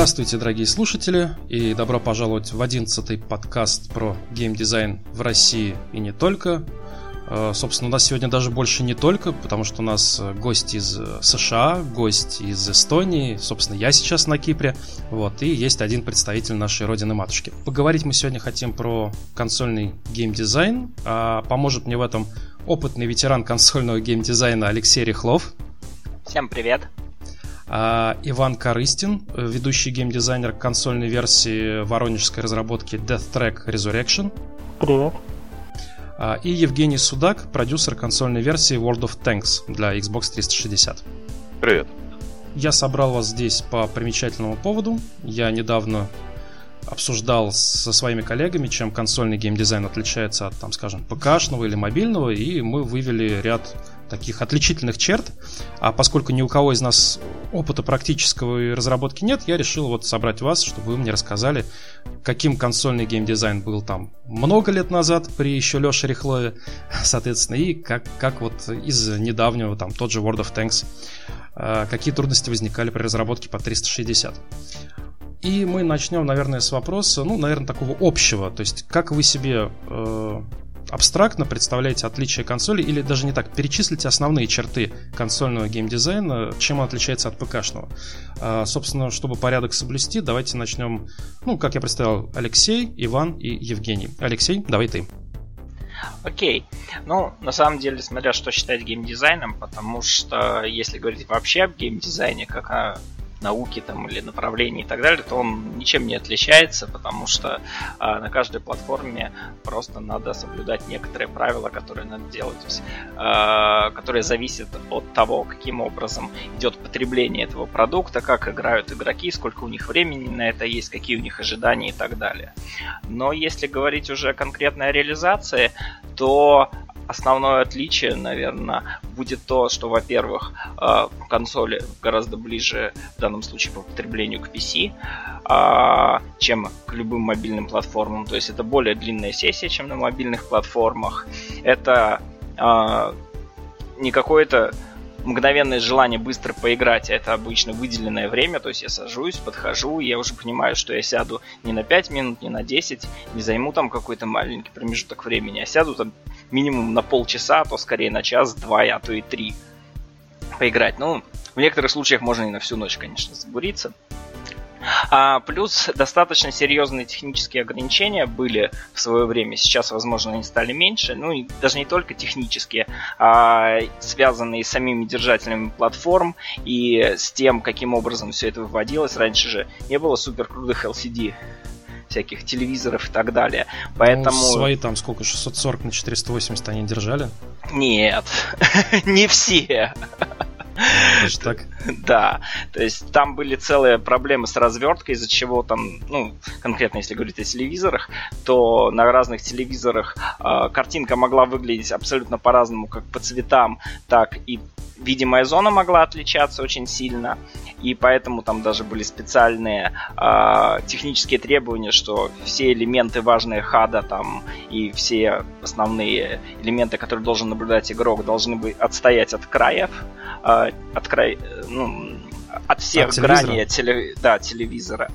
Здравствуйте, дорогие слушатели, и добро пожаловать в одиннадцатый подкаст про геймдизайн в России и не только. Э, собственно, у нас сегодня даже больше не только, потому что у нас гость из США, гость из Эстонии, собственно, я сейчас на Кипре, вот, и есть один представитель нашей родины-матушки. Поговорить мы сегодня хотим про консольный геймдизайн, а поможет мне в этом опытный ветеран консольного геймдизайна Алексей Рехлов. Всем привет! А, Иван Корыстин, ведущий геймдизайнер консольной версии воронежской разработки Death Track Resurrection. Привет. А, и Евгений Судак, продюсер консольной версии World of Tanks для Xbox 360. Привет. Я собрал вас здесь по примечательному поводу. Я недавно обсуждал со своими коллегами, чем консольный геймдизайн отличается от, там, скажем, ПКшного или мобильного, и мы вывели ряд таких отличительных черт. А поскольку ни у кого из нас опыта практического разработки нет, я решил вот собрать вас, чтобы вы мне рассказали, каким консольный геймдизайн был там много лет назад при еще Леше Рихлове, соответственно, и как, как вот из недавнего, там, тот же World of Tanks, а, какие трудности возникали при разработке по 360. И мы начнем, наверное, с вопроса, ну, наверное, такого общего. То есть, как вы себе э, абстрактно представляете отличие консоли, или даже не так, перечислите основные черты консольного геймдизайна, чем он отличается от ПКшного. Э, собственно, чтобы порядок соблюсти, давайте начнем, ну, как я представил, Алексей, Иван и Евгений. Алексей, давай ты. Окей. Ну, на самом деле, смотря что считать геймдизайном, потому что если говорить вообще об геймдизайне, как о науки там, или направлений и так далее, то он ничем не отличается, потому что а, на каждой платформе просто надо соблюдать некоторые правила, которые надо делать, то есть, а, которые зависят от того, каким образом идет потребление этого продукта, как играют игроки, сколько у них времени на это есть, какие у них ожидания и так далее. Но если говорить уже конкретно о реализации, то основное отличие, наверное, будет то, что, во-первых, э, консоли гораздо ближе в данном случае по потреблению к PC, а, чем к любым мобильным платформам. То есть это более длинная сессия, чем на мобильных платформах. Это а, не какое-то мгновенное желание быстро поиграть, а это обычно выделенное время, то есть я сажусь, подхожу, я уже понимаю, что я сяду не на 5 минут, не на 10, не займу там какой-то маленький промежуток времени, а сяду там минимум на полчаса, а то скорее на час, два, а то и три поиграть. Ну, в некоторых случаях можно и на всю ночь, конечно, забуриться. А, плюс достаточно серьезные технические ограничения были в свое время. Сейчас, возможно, они стали меньше. Ну, и даже не только технические, а связанные с самими держателями платформ и с тем, каким образом все это выводилось. Раньше же не было супер крутых LCD всяких телевизоров и так далее. Поэтому... Ну, свои там сколько, 640 на 480 они держали? Нет, не все. Да, то есть там были целые проблемы с разверткой, из-за чего там, ну, конкретно если говорить о телевизорах, то на разных телевизорах э, картинка могла выглядеть абсолютно по-разному, как по цветам, так и видимая зона могла отличаться очень сильно, и поэтому там даже были специальные э, технические требования, что все элементы важные хада там и все основные элементы, которые должен наблюдать игрок, должны быть отстоять от краев, э, от край, ну, от всех от граней теле, да, телевизора.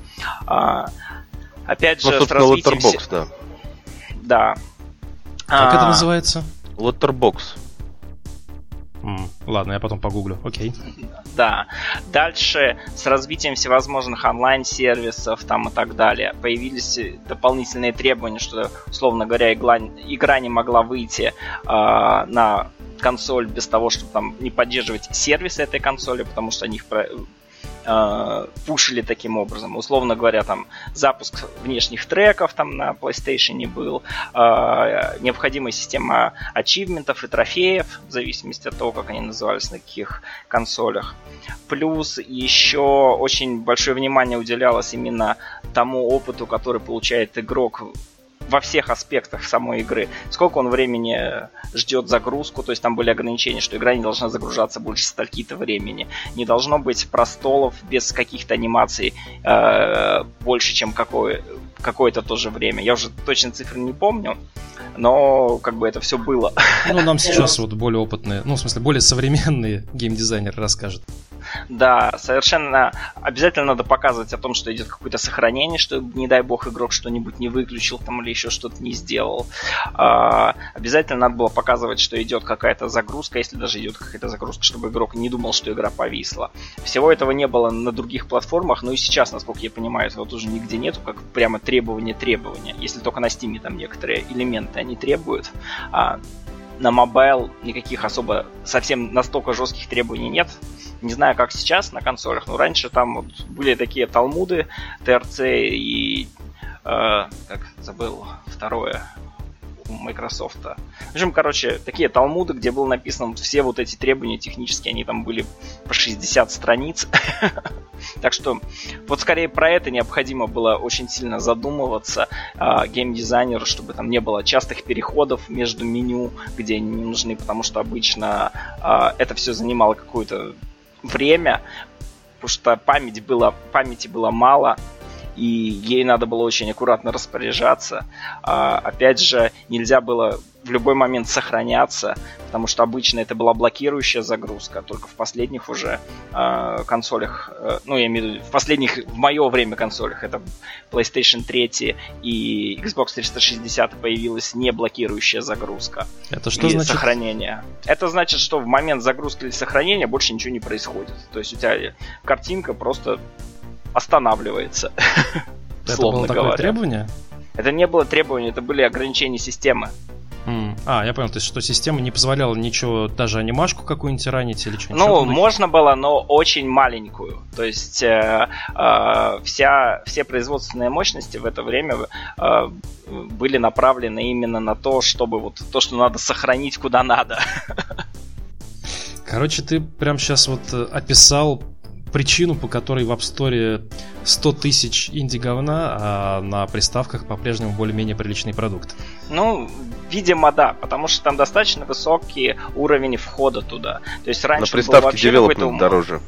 А, опять же, ну, с развитием... Letterbox, да. Да. Как а... это называется? Letterbox. Mm, ладно, я потом погуглю. Окей. Да. Дальше с развитием всевозможных онлайн-сервисов там и так далее появились дополнительные требования, что, условно говоря, игра, игра не могла выйти э, на консоль без того, чтобы там не поддерживать сервис этой консоли, потому что они их э, пушили таким образом. Условно говоря, там запуск внешних треков там на PlayStation был, э, необходимая система ачивментов и трофеев, в зависимости от того, как они назывались на каких консолях. Плюс еще очень большое внимание уделялось именно тому опыту, который получает игрок во всех аспектах самой игры. Сколько он времени ждет загрузку, то есть там были ограничения, что игра не должна загружаться больше стольки-то времени. Не должно быть простолов без каких-то анимаций э, больше, чем какое, какое-то тоже время. Я уже точно цифры не помню, но как бы это все было. Ну, нам сейчас вот более опытные, ну, в смысле, более современные геймдизайнеры расскажут. Да, совершенно обязательно надо показывать о том, что идет какое-то сохранение, чтобы, не дай бог, игрок что-нибудь не выключил там или еще что-то не сделал. А, обязательно надо было показывать, что идет какая-то загрузка, если даже идет какая-то загрузка, чтобы игрок не думал, что игра повисла. Всего этого не было на других платформах, но и сейчас, насколько я понимаю, этого тоже нигде нету, как прямо требование-требование. Если только на Steam там некоторые элементы они требуют. А на mobile никаких особо совсем настолько жестких требований нет. Не знаю, как сейчас на консолях, но раньше там вот были такие талмуды, TRC и... Э, как забыл второе Microsoft. В общем, короче, такие талмуды, где было написано все вот эти требования технические, они там были по 60 страниц. так что вот скорее про это необходимо было очень сильно задумываться э, геймдизайнеру, чтобы там не было частых переходов между меню, где они не нужны, потому что обычно э, это все занимало какое-то время, потому что память было, памяти было мало, и ей надо было очень аккуратно распоряжаться. А, опять же, нельзя было в любой момент сохраняться, потому что обычно это была блокирующая загрузка, только в последних уже э, консолях, э, ну я имею в виду в последних, в мое время консолях, это PlayStation 3 и Xbox 360 появилась не блокирующая загрузка. Это что значит? Сохранение. Это значит, что в момент загрузки или сохранения больше ничего не происходит. То есть у тебя картинка просто останавливается. Это было такое говоря. требование? Это не было требование, это были ограничения системы. Mm. А, я понял, то есть что система не позволяла ничего, даже анимашку какую-нибудь ранить или что-нибудь? Ну, можно было, но очень маленькую. То есть э, э, вся, все производственные мощности в это время э, были направлены именно на то, чтобы вот то, что надо сохранить куда надо. Короче, ты прям сейчас вот э, описал причину, по которой в App Store 100 тысяч инди-говна, а на приставках по-прежнему более-менее приличный продукт. Ну, видимо, да, потому что там достаточно высокий уровень входа туда. То есть раньше на приставке девелопмент дороже.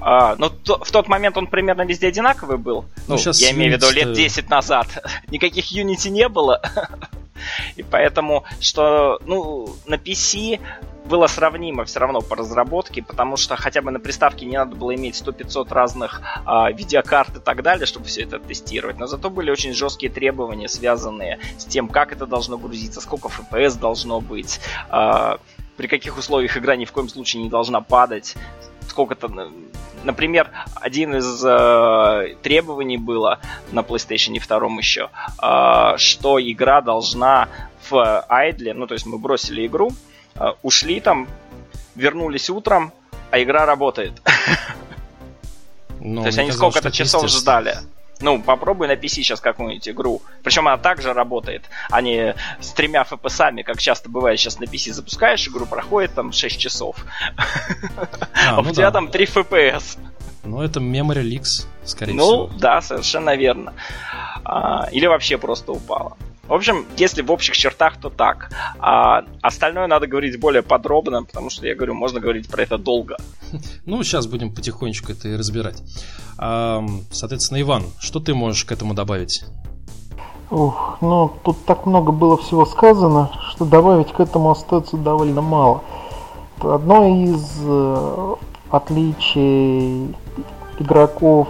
А, ну, то, в тот момент он примерно везде одинаковый был. Ну, ну сейчас я имею в виду лет 10 назад. Никаких Unity не было. И поэтому, что, ну, на PC было сравнимо все равно по разработке, потому что хотя бы на приставке не надо было иметь 100-500 разных э, видеокарт и так далее, чтобы все это тестировать. Но зато были очень жесткие требования, связанные с тем, как это должно грузиться, сколько FPS должно быть, э, при каких условиях игра ни в коем случае не должна падать, сколько-то Например, один из э, требований было на PlayStation 2 еще, э, что игра должна в айдле, ну то есть мы бросили игру, ушли там, вернулись утром, а игра работает. Ну, То есть они сколько-то часов ждали. Ну, попробуй на PC сейчас какую-нибудь игру. Причем она также работает, а не с тремя FPS, как часто бывает сейчас на PC запускаешь игру, проходит там 6 часов. А, а ну у тебя там 3 FPS. Ну, это Memory Leaks, скорее ну, всего. Ну, да, совершенно верно. А, или вообще просто упала. В общем, если в общих чертах, то так. А остальное надо говорить более подробно, потому что, я говорю, можно говорить про это долго. Ну, сейчас будем потихонечку это и разбирать. Соответственно, Иван, что ты можешь к этому добавить? Ух, ну, тут так много было всего сказано, что добавить к этому остается довольно мало. Одно из э, отличий игроков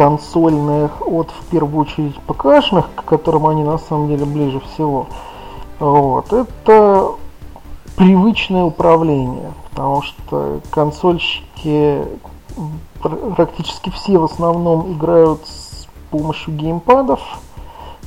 консольных от, в первую очередь, ПКшных, к которым они на самом деле ближе всего. Вот. Это привычное управление, потому что консольщики практически все в основном играют с помощью геймпадов,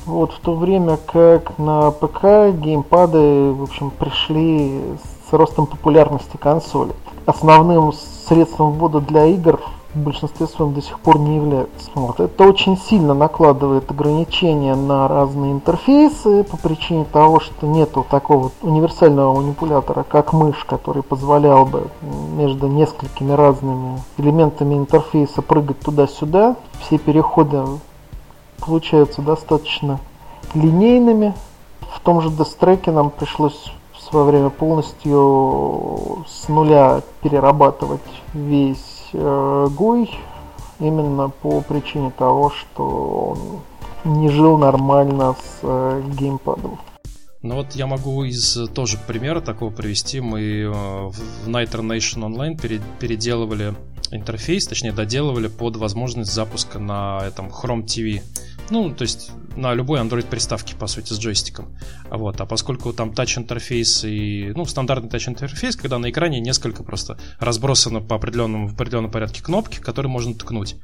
вот, в то время как на ПК геймпады, в общем, пришли с ростом популярности консоли. Основным средством ввода для игр в большинстве своем до сих пор не являются. Вот. Это очень сильно накладывает ограничения на разные интерфейсы по причине того, что нету такого универсального манипулятора, как мышь, который позволял бы между несколькими разными элементами интерфейса прыгать туда-сюда. Все переходы получаются достаточно линейными. В том же Дестреке нам пришлось в свое время полностью с нуля перерабатывать весь э, Гуй именно по причине того, что он не жил нормально с э, геймпадом. Ну вот я могу из тоже примера такого привести. Мы э, в Nighter Nation Online переделывали интерфейс, точнее доделывали под возможность запуска на этом Chrome TV. Ну, то есть на любой Android приставке, по сути, с джойстиком. Вот. А поскольку там тач интерфейс и, ну, стандартный тач интерфейс, когда на экране несколько просто разбросано по определенному, в определенном порядке кнопки, которые можно ткнуть.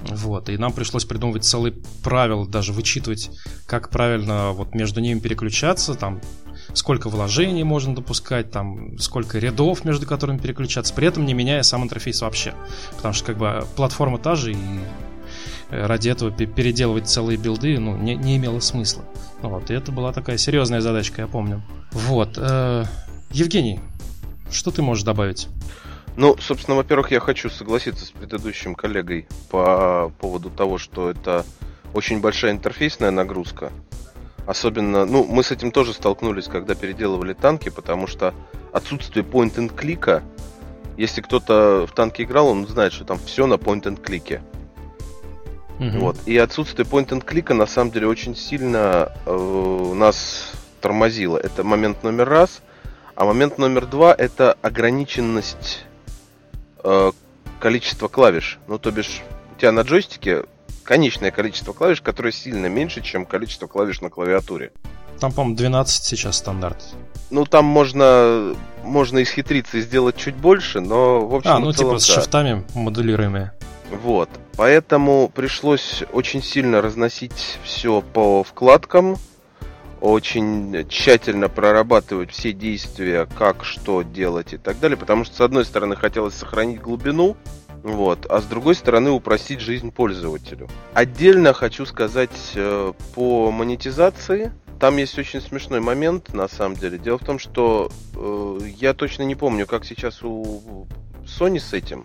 Вот. И нам пришлось придумывать целый правила, даже вычитывать, как правильно вот между ними переключаться, там, сколько вложений можно допускать, там, сколько рядов, между которыми переключаться, при этом не меняя сам интерфейс вообще. Потому что, как бы, платформа та же, и ради этого переделывать целые билды ну, не, не имело смысла. Вот, и это была такая серьезная задачка, я помню. Вот. Э, Евгений, что ты можешь добавить? Ну, собственно, во-первых, я хочу согласиться с предыдущим коллегой по поводу того, что это очень большая интерфейсная нагрузка. Особенно, ну, мы с этим тоже столкнулись, когда переделывали танки, потому что отсутствие point-and-клика, если кто-то в танке играл, он знает, что там все на point-and-клике. Угу. Вот. И отсутствие point-and-клика на самом деле очень сильно э, нас тормозило. Это момент номер раз. А момент номер два это ограниченность э, количества клавиш. Ну, то бишь, у тебя на джойстике конечное количество клавиш, которое сильно меньше, чем количество клавиш на клавиатуре. Там, по-моему, 12 сейчас стандарт. Ну, там можно, можно исхитриться и сделать чуть больше, но в общем... А, ну, целом, типа с да. шифтами моделируемые. Вот. Поэтому пришлось очень сильно разносить все по вкладкам, очень тщательно прорабатывать все действия, как что делать и так далее, потому что с одной стороны хотелось сохранить глубину, вот, а с другой стороны упростить жизнь пользователю. Отдельно хочу сказать э, по монетизации. Там есть очень смешной момент, на самом деле. Дело в том, что э, я точно не помню, как сейчас у Sony с этим.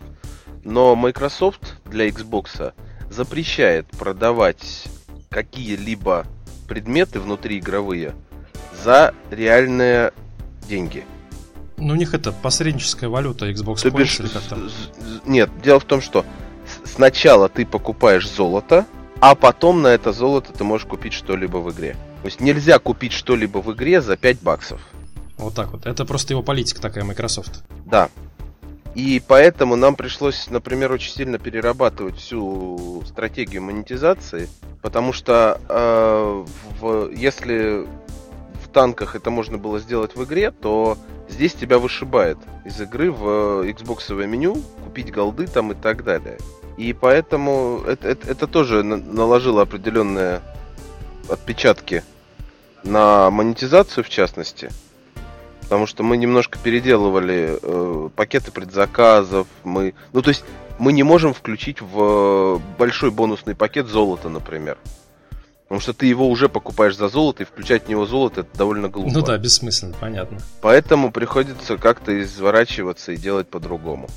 Но Microsoft для Xbox запрещает продавать какие-либо предметы внутриигровые за реальные деньги. Ну, у них это посредническая валюта Xbox То Points или как-то. Нет, дело в том, что сначала ты покупаешь золото, а потом на это золото ты можешь купить что-либо в игре. То есть нельзя купить что-либо в игре за 5 баксов. Вот так вот. Это просто его политика такая, Microsoft. Да. И поэтому нам пришлось, например, очень сильно перерабатывать всю стратегию монетизации, потому что э, в, если в танках это можно было сделать в игре, то здесь тебя вышибает из игры в Xbox меню, купить голды там и так далее. И поэтому это, это, это тоже наложило определенные отпечатки на монетизацию в частности. Потому что мы немножко переделывали э, пакеты предзаказов. Мы, ну, то есть мы не можем включить в большой бонусный пакет золото, например. Потому что ты его уже покупаешь за золото, и включать в него золото это довольно глупо. Ну да, бессмысленно, понятно. Поэтому приходится как-то изворачиваться и делать по-другому.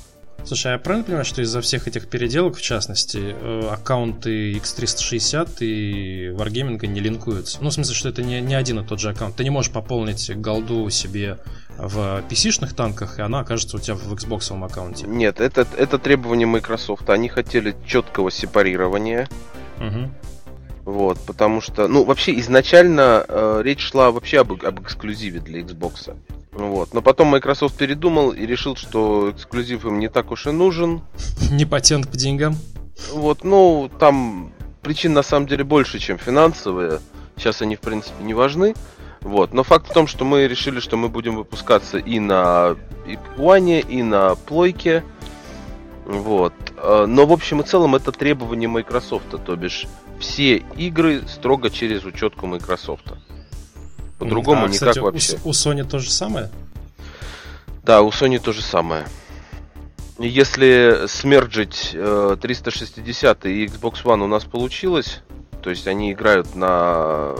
Слушай, а я правильно понимаю, что из-за всех этих переделок, в частности, э, аккаунты X360 и Wargaming не линкуются? Ну, в смысле, что это не, не один и тот же аккаунт. Ты не можешь пополнить голду себе в PC-шных танках, и она окажется у тебя в Xbox аккаунте. Нет, это, это требование Microsoft. Они хотели четкого сепарирования. Угу. Вот, потому что, ну, вообще изначально э, речь шла вообще об, об эксклюзиве для Xbox. Вот. Но потом Microsoft передумал и решил, что эксклюзив им не так уж и нужен. Не патент по деньгам. Вот, ну, там причин на самом деле больше, чем финансовые. Сейчас они, в принципе, не важны. Вот. Но факт в том, что мы решили, что мы будем выпускаться и на One, и на плойке. Вот. Э, но в общем и целом это требование Microsoft, то бишь все игры строго через учетку Microsoft. По-другому а, никак кстати, вообще. У, у Sony то же самое? Да, у Sony то же самое. Если смерджить э, 360 и Xbox One у нас получилось, то есть они играют на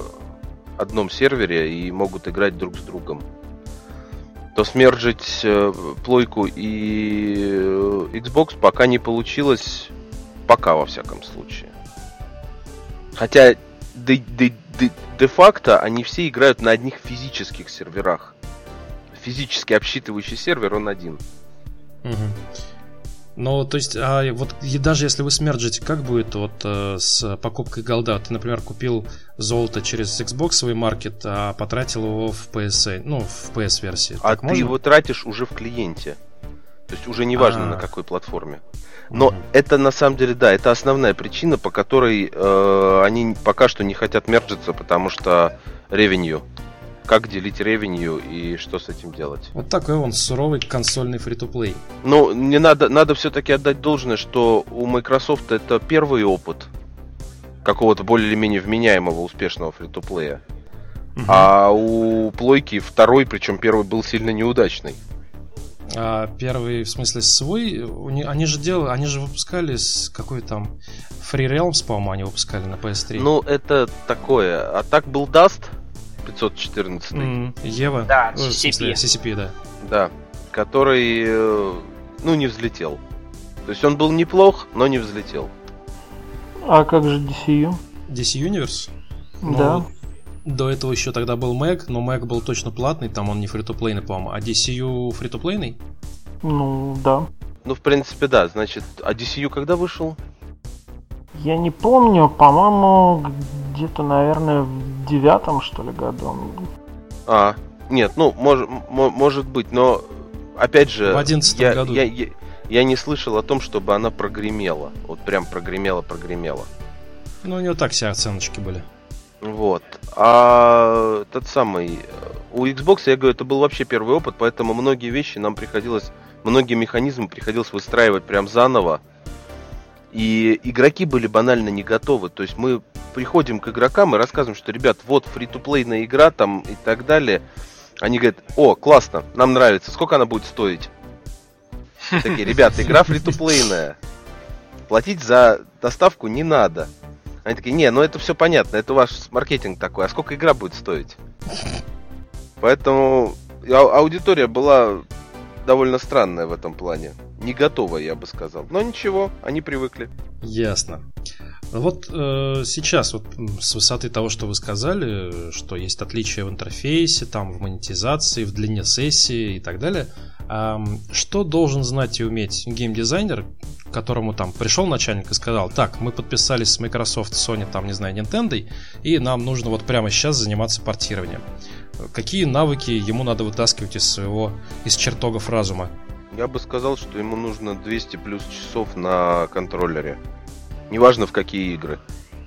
одном сервере и могут играть друг с другом, то смерджить э, плойку и э, Xbox пока не получилось, пока во всяком случае. Хотя де-факто они все играют на одних физических серверах. Физически обсчитывающий сервер, он один. Угу. Но, то есть, а вот и даже если вы смерджите, как будет вот э, с покупкой голда? Ты, например, купил золото через Xbox свой маркет, а потратил его в PSA, ну, в PS-версии. А так ты можно? его тратишь уже в клиенте. То есть уже не важно А. на какой платформе. Но это на самом деле, да, это основная причина, по которой э, они пока что не хотят мерджиться, потому что ревенью. Как делить ревенью и что с этим делать? Вот такой он суровый консольный фри-то-плей. Ну, не надо, надо все-таки отдать должное, что у Microsoft это первый опыт какого-то более или менее вменяемого успешного фри-то-плея. Мгм. А у Плойки второй, причем первый был сильно неудачный. А первый, в смысле, свой, они же делали, они же выпускали с какой там Free Realms, по-моему, они выпускали на PS3. Ну, это такое. А так был Dust 514, М, Ева. Да, Ой, в смысле, CCP. CCP, да. да, который, э, ну, не взлетел. То есть он был неплох, но не взлетел. А как же DCU? DC Universe? Ну, Да. До этого еще тогда был Mac, но Mac был точно платный, там он не фри-то-плейный, по-моему. А DCU фри-то-плейный? Ну, да. Ну, в принципе, да. Значит, а DCU когда вышел? Я не помню, по-моему, где-то, наверное, в девятом, что ли, году. А, нет, ну, мож, м- может быть, но, опять же, В 11 я, году. Я, я, я не слышал о том, чтобы она прогремела. Вот прям прогремела-прогремела. Ну, у него так все оценочки были. Вот. А тот самый... э, У Xbox, я говорю, это был вообще первый опыт, поэтому многие вещи нам приходилось... Многие механизмы приходилось выстраивать прям заново. И игроки были банально не готовы. То есть мы приходим к игрокам и рассказываем, что, ребят, вот фри-то-плейная игра там и так далее. Они говорят, о, классно, нам нравится, сколько она будет стоить? Такие, ребята, игра фри-то-плейная. Платить за доставку не надо. Они такие, не, ну это все понятно, это ваш маркетинг такой, а сколько игра будет стоить? Поэтому ау- аудитория была довольно странная в этом плане. Не готовая, я бы сказал. Но ничего, они привыкли. Ясно. Вот э, сейчас, вот с высоты того, что вы сказали, э, что есть отличия в интерфейсе, там, в монетизации, в длине сессии и так далее, ам, что должен знать и уметь геймдизайнер, которому там пришел начальник и сказал, так, мы подписались с Microsoft, Sony, там, не знаю, Nintendo, и нам нужно вот прямо сейчас заниматься портированием. Какие навыки ему надо вытаскивать из своего, из чертогов разума? Я бы сказал, что ему нужно 200 плюс часов на контроллере. Неважно в какие игры.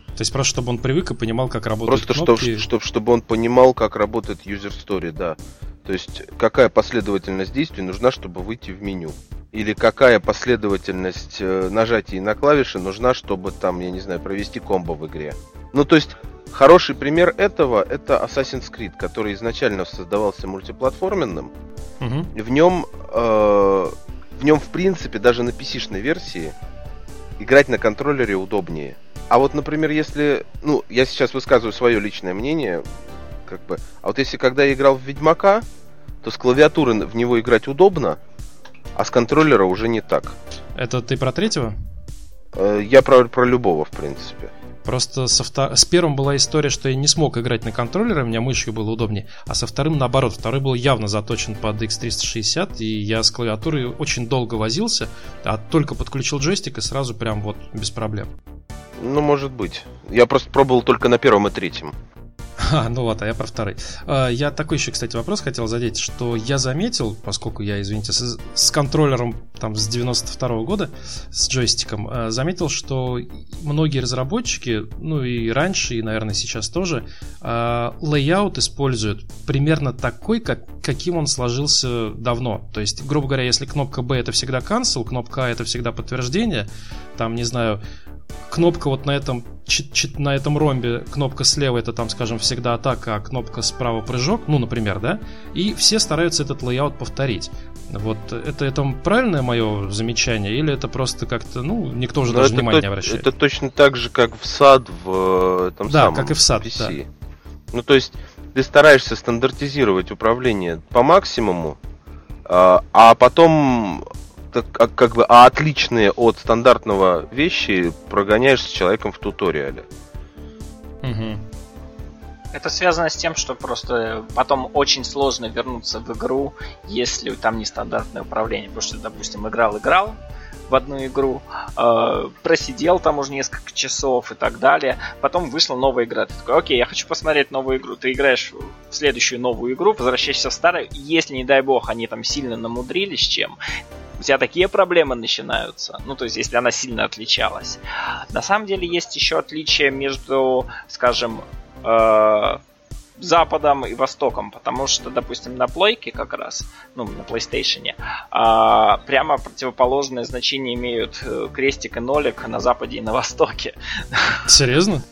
То есть просто чтобы он привык и понимал, как работают Просто кнопки. чтобы, чтоб, чтобы он понимал, как работает user story, да. То есть, какая последовательность действий нужна, чтобы выйти в меню. Или какая последовательность э, нажатий на клавиши нужна, чтобы там, я не знаю, провести комбо в игре. Ну, то есть, хороший пример этого это Assassin's Creed, который изначально создавался мультиплатформенным. Мгм. В нем, э, в нем, в принципе, даже на PC-шной версии играть на контроллере удобнее. А вот, например, если, ну, я сейчас высказываю свое личное мнение, как бы, а вот если когда я играл в Ведьмака, то с клавиатуры в него играть удобно, а с контроллера уже не так. Это ты про третьего? Э, Я про, про любого, в принципе. Просто со втор- с первым была история, что я не смог играть на контроллере, у меня мышью было удобнее, а со вторым наоборот. Второй был явно заточен под X360, и я с клавиатурой очень долго возился, а только подключил джойстик и сразу прям вот без проблем. Ну, может быть. Я просто пробовал только на первом и третьем. А, ну вот, а я про второй. А, Я такой еще, кстати, вопрос хотел задеть, что я заметил, поскольку я, извините, с, с контроллером там с 92 года, с джойстиком, а, заметил, что многие разработчики, ну и раньше, и, наверное, сейчас тоже, а, layout используют примерно такой, как, каким он сложился давно. То есть, грубо говоря, если кнопка B это всегда cancel, кнопка A это всегда подтверждение, там, не знаю, кнопка вот на этом, чит- чит- на этом ромбе, кнопка слева это там, скажем, всегда атака, а кнопка справа прыжок, ну, например, да, и все стараются этот layout повторить. Вот это, это правильное мое замечание, или это просто как-то, ну, никто уже Но даже это, внимания то- не обращает? это точно так же, как в сад в э, этом Да, самом как и в SAD, PC. Ну, то есть, ты стараешься стандартизировать управление по максимуму, а, а потом так, а, как бы а отличные от стандартного вещи прогоняешь с человеком в туториале. Мгм. Это связано с тем, что просто потом очень сложно вернуться в игру, если там нестандартное управление. Потому что, допустим, играл-играл, в одну игру, э, просидел там уже несколько часов и так далее, потом вышла новая игра. Ты такой, окей, я хочу посмотреть новую игру. Ты играешь в следующую новую игру, возвращаешься в старую, если, не дай бог, они там сильно намудрились чем, у тебя такие проблемы начинаются. Ну, то есть, если она сильно отличалась. На самом деле, есть еще отличие между, скажем, э, Западом и Востоком, потому что, допустим, на плойке как раз, ну, на PlayStation, а, прямо противоположное значение имеют э, крестик и нолик на Западе и на Востоке. Серьезно?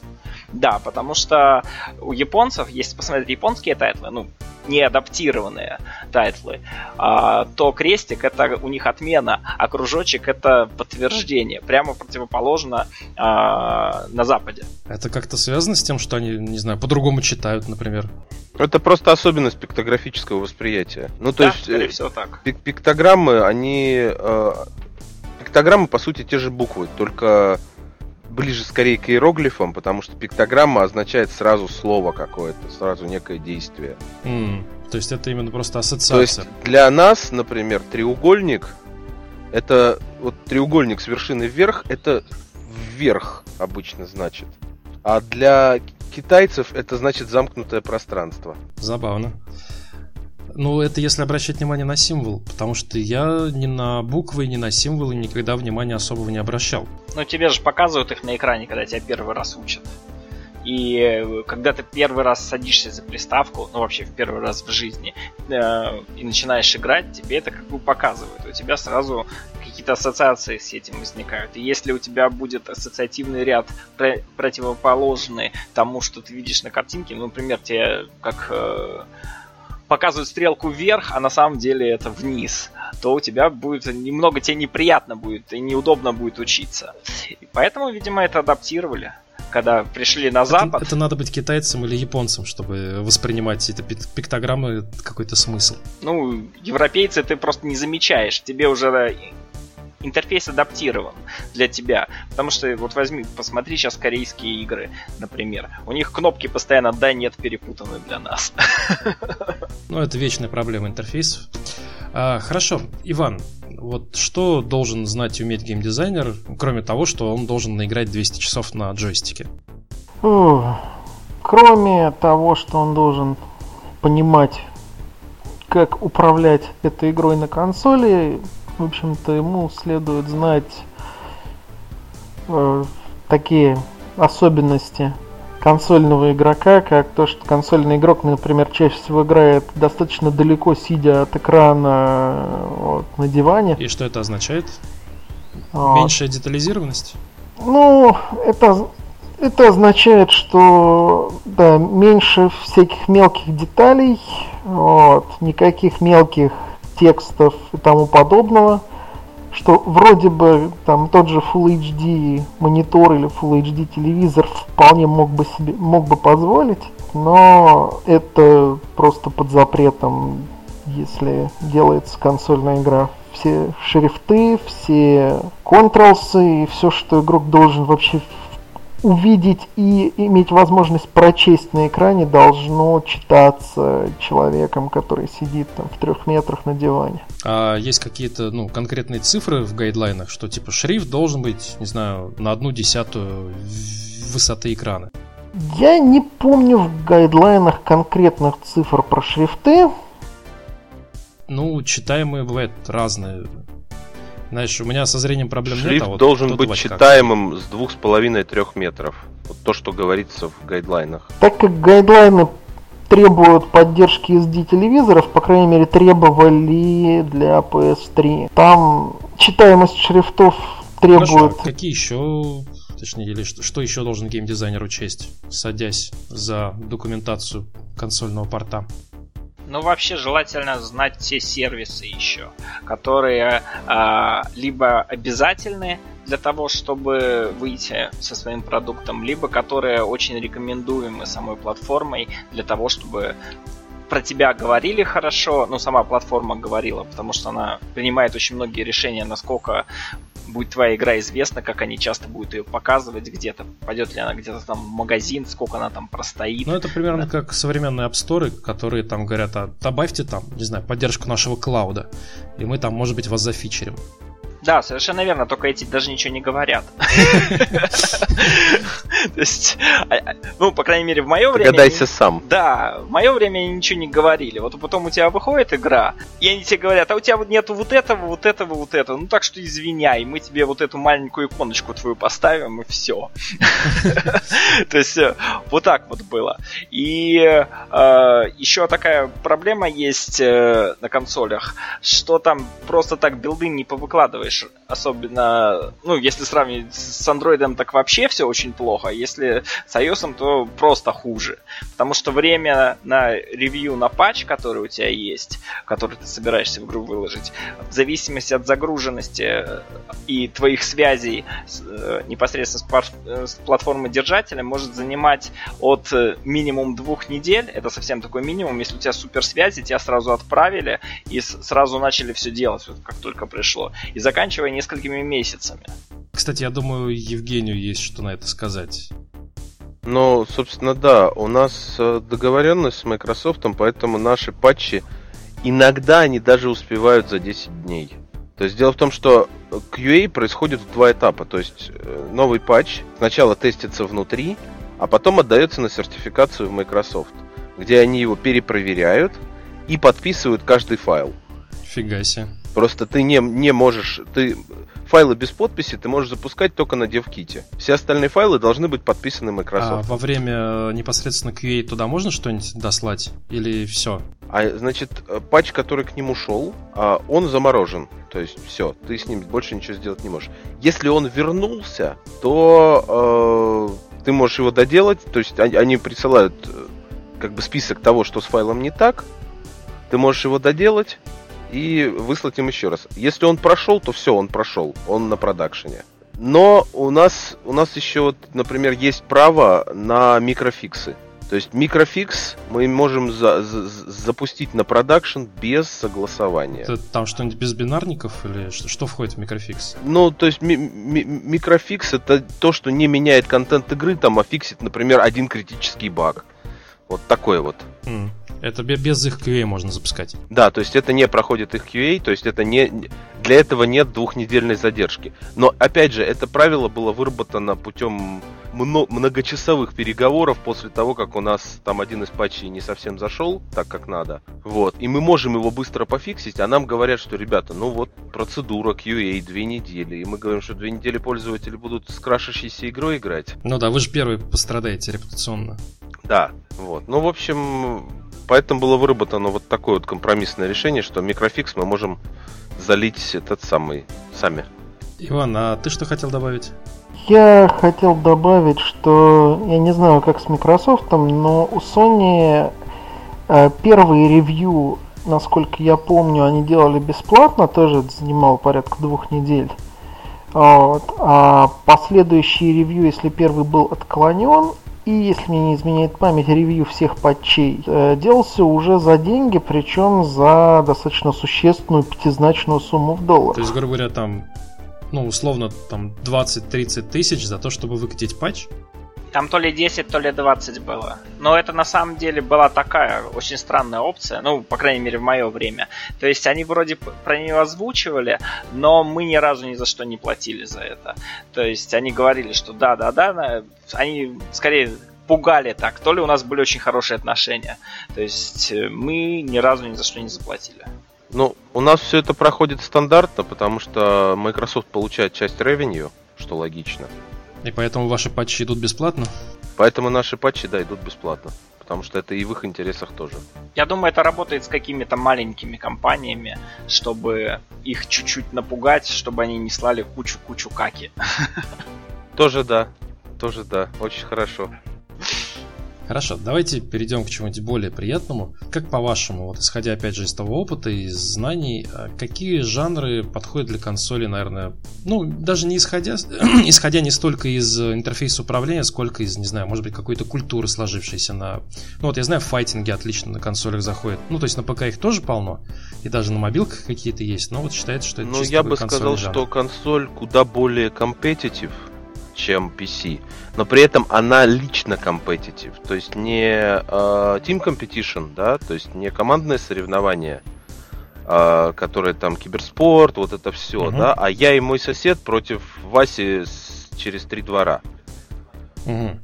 Да, потому что у японцев, если посмотреть японские title ы, ну, не адаптированные title ы, а, то крестик это у них отмена, а кружочек это подтверждение. Прямо противоположно а, на Западе. Это как-то связано с тем, что они, не знаю, по-другому читают, например? Это просто особенность пиктографического восприятия. Ну, то да, есть, скорее э, всего так. пик- пиктограммы, они... э, пиктограммы, по сути, те же буквы, только ближе скорее к иероглифам, потому что пиктограмма означает сразу слово какое-то, сразу некое действие. М, То есть это именно просто То есть ассоциация. для нас, например, треугольник это вот треугольник с вершины вверх, это вверх обычно значит. А для китайцев это значит замкнутое пространство. Забавно. Ну, это если обращать внимание на символ, потому что я ни на буквы, ни на символы никогда внимания особого не обращал. Ну, тебе же показывают их на экране, когда тебя первый раз учат. И э, когда ты первый раз садишься за приставку, ну вообще в первый раз в жизни, э, и начинаешь играть, тебе это как бы показывают. У тебя сразу какие-то ассоциации с этим возникают. И если у тебя будет ассоциативный ряд про- противоположный тому, что ты видишь на картинке, ну, например, тебе как э, показывают стрелку вверх, а на самом деле это вниз, то у тебя будет немного тебе неприятно будет и неудобно будет учиться. И поэтому, видимо, это адаптировали. Когда пришли на Это, Запад, это надо быть китайцем или японцем, чтобы воспринимать эти пик- пиктограммы какой-то смысл. ну, европейцы ты просто не замечаешь. Тебе уже интерфейс адаптирован для тебя. Потому что вот возьми, посмотри сейчас корейские игры, например. У них кнопки постоянно да, нет перепутаны для нас. Ну, это вечная проблема интерфейсов. А, хорошо, Иван, вот что должен знать и уметь геймдизайнер, кроме того, что он должен наиграть 200 часов на джойстике? Кроме того, что он должен понимать, как управлять этой игрой на консоли, в общем-то, ему следует знать э, такие особенности консольного игрока, как то, что консольный игрок, например, чаще всего играет достаточно далеко, сидя от экрана вот, на диване. И что это означает? Вот. Меньшая детализированность? Ну, это, это означает, что да, меньше всяких мелких деталей, вот, никаких мелких текстов и тому подобного. Что вроде бы там тот же Full HD монитор или Full HD телевизор вполне мог бы себе мог бы позволить, но это просто под запретом, если делается консольная игра все шрифты, все контролсы и все, что игрок должен вообще увидеть и иметь возможность прочесть на экране, должно читаться человеком, который сидит там в трех метрах на диване. А есть какие-то ну, конкретные цифры в гайдлайнах, что типа шрифт должен быть, не знаю, на одну десятую высоты экрана? Я не помню в гайдлайнах конкретных цифр про шрифты. Ну, читаемые бывают разные. Знаешь, у меня со зрением проблем нет, Шрифт а вот должен быть бывает как. читаемым с двух с половиной-трех метров. Вот то, что говорится в гайдлайнах. Так как гайдлайны требуют поддержки SD телевизоров, по крайней мере требовали для PS3. Там читаемость шрифтов Хорошо, требует а какие еще, точнее, или что, что еще должен геймдизайнер учесть, садясь за документацию консольного порта? Ну, вообще желательно знать все сервисы еще, которые а, либо обязательны для того, чтобы выйти со своим продуктом, либо которые очень рекомендуемы самой платформой для того, чтобы про тебя говорили хорошо, ну, сама платформа говорила, потому что она принимает очень многие решения, насколько будет твоя игра известна, как они часто будут ее показывать где-то, пойдет ли она где-то там в магазин, сколько она там простоит. Ну, это примерно как современные App Store, которые там говорят, а добавьте там, не знаю, поддержку нашего клауда, и мы там, может быть, вас зафичерим. Да, совершенно верно, только эти даже ничего не говорят. То есть, а, а, ну, по крайней мере, в мое время... Догадайся сам. Да, в мое время они ничего не говорили. Вот потом у тебя выходит игра, и они тебе говорят, а у тебя вот нету вот этого, вот этого, вот этого. Ну так что извиняй, мы тебе вот эту маленькую иконочку твою поставим, и все. То есть, э, вот так вот было. И э, еще такая проблема есть э, на консолях, что там просто так билды не повыкладываешь. Особенно, ну, если сравнивать с андроидом, так вообще все очень плохо. Если с iOS, то просто хуже. Потому что время на ревью на патч, который у тебя есть, который ты собираешься в игру выложить, в зависимости от загруженности э, и твоих связей э, непосредственно с, э, с платформой держателя, может занимать от минимум двух недель. Это совсем такой минимум. Если у тебя суперсвязи, тебя сразу отправили и сразу начали все делать, как только пришло. И заканчивая несколькими месяцами. Кстати, я думаю, Евгению есть что на это сказать. Ну, собственно, да, у нас э, договоренность с Microsoft, поэтому наши патчи иногда они даже успевают за 10 дней. То есть дело в том, что QA происходит в два этапа. То есть э, новый патч сначала тестится внутри, а потом отдается на сертификацию в Microsoft, где они его перепроверяют и подписывают каждый файл. Фига себе. Просто ты не, не можешь, ты файлы без подписи ты можешь запускать только на DevKit. Все остальные файлы должны быть подписаны Microsoft. А во время э, непосредственно QA туда можно что-нибудь дослать? Или все? А значит, э, патч, который к нему шел, а, он заморожен. То есть все, ты с ним больше ничего сделать не можешь. Если он вернулся, то э, ты можешь его доделать. То есть они, присылают э, как бы список того, что с файлом не так. Ты можешь его доделать и выслать им еще раз. Если он прошел, то все, он прошел, он на продакшене. Но у нас, у нас еще, вот, например, есть право на микрофиксы. То есть microfix мы можем за, за, запустить на production без согласования. Это там что-нибудь без бинарников или что, что входит в microfix? Ну, то есть ми- ми- microfix это то, что не меняет контент игры, там, а фиксит, например, один критический баг. Вот такой вот. Mm. Это без их QA можно запускать. Да, то есть это не проходит их QA, то есть это не для этого нет двухнедельной задержки. Но опять же, это правило было выработано путем многочасовых переговоров после того, как у нас там один из патчей не совсем зашел так, как надо. Вот. И мы можем его быстро пофиксить, а нам говорят, что, ребята, ну вот процедура QA две недели. И мы говорим, что две недели пользователи будут с крашащейся игрой играть. Ну да, вы же первые пострадаете репутационно. Да, вот. Ну, в общем, Поэтому было выработано вот такое вот компромиссное решение, что микрофикс мы можем залить этот самый сами. Иван, а ты что хотел добавить? Я хотел добавить, что я не знаю, как с Microsoft, но у Sony э, первые ревью, насколько я помню, они делали бесплатно, тоже это занимало порядка двух недель. Вот. А последующие ревью, если первый был отклонен, и, если мне не изменяет память, ревью всех патчей э, делался уже за деньги, причем за достаточно существенную пятизначную сумму в долларах. То есть, грубо говоря, там, ну, условно, там 20-30 тысяч за то, чтобы выкатить патч? Там то ли 10, то ли 20 было. Но это на самом деле была такая очень странная опция, ну, по крайней мере, в мое время. То есть они вроде про нее озвучивали, но мы ни разу ни за что не платили за это. То есть они говорили, что да-да-да, они скорее пугали так, то ли у нас были очень хорошие отношения. То есть э, мы ни разу ни за что не заплатили. Ну, у нас все это проходит стандартно, потому что Microsoft получает часть revenue, что логично. И поэтому ваши патчи идут бесплатно? Поэтому наши патчи, да, идут бесплатно. Потому что это и в их интересах тоже. Я думаю, это работает с какими-то маленькими компаниями, чтобы их чуть-чуть напугать, чтобы они не слали кучу-кучу каки. Тоже да. Тоже да. Очень хорошо. Хорошо, давайте перейдем к чему-нибудь более приятному. Как по-вашему, вот исходя опять же из того опыта и из знаний, а какие жанры подходят для консоли, наверное, ну, даже не исходя, исходя не столько из интерфейса управления, сколько из, не знаю, может быть, какой-то культуры, сложившейся на... Ну, вот я знаю, файтинги отлично на консолях заходят. Ну, то есть на ПК их тоже полно, и даже на мобилках какие-то есть, но вот считается, что это Ну, я бы сказал, жанр. что консоль куда более компетитив, чем PC, но при этом она лично компетитив, то есть не э, team competition, да, то есть не командное соревнование, э, которая там киберспорт, вот это все, Мгм. да, а я и мой сосед против Васи с- через три двора. Мгм.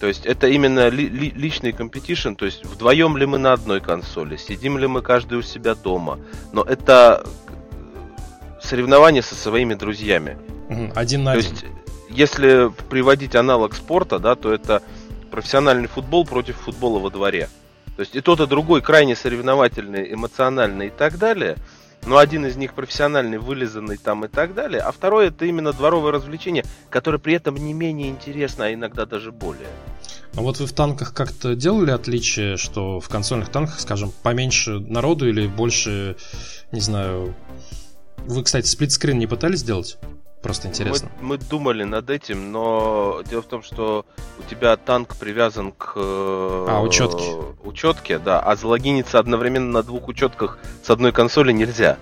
То есть это именно ли- ли- личный competition, то есть вдвоем ли мы на одной консоли, сидим ли мы каждый у себя дома. Но это э, соревнование со своими друзьями. Один на То один. есть, если приводить аналог спорта, да, то это профессиональный футбол против футбола во дворе. То есть и тот, и другой крайне соревновательный, эмоциональный и так далее. Но один из них профессиональный, вылизанный там и так далее, а второй это именно дворовое развлечение, которое при этом не менее интересно, а иногда даже более. А вот вы в танках как-то делали отличие, что в консольных танках, скажем, поменьше народу или больше, не знаю... Вы, кстати, сплитскрин не пытались сделать? Просто интересно. Мы, мы думали над этим, но дело в том, что у тебя танк привязан к э, А, учетке. учетке, да, а залогиниться одновременно на двух учетках с одной консоли нельзя.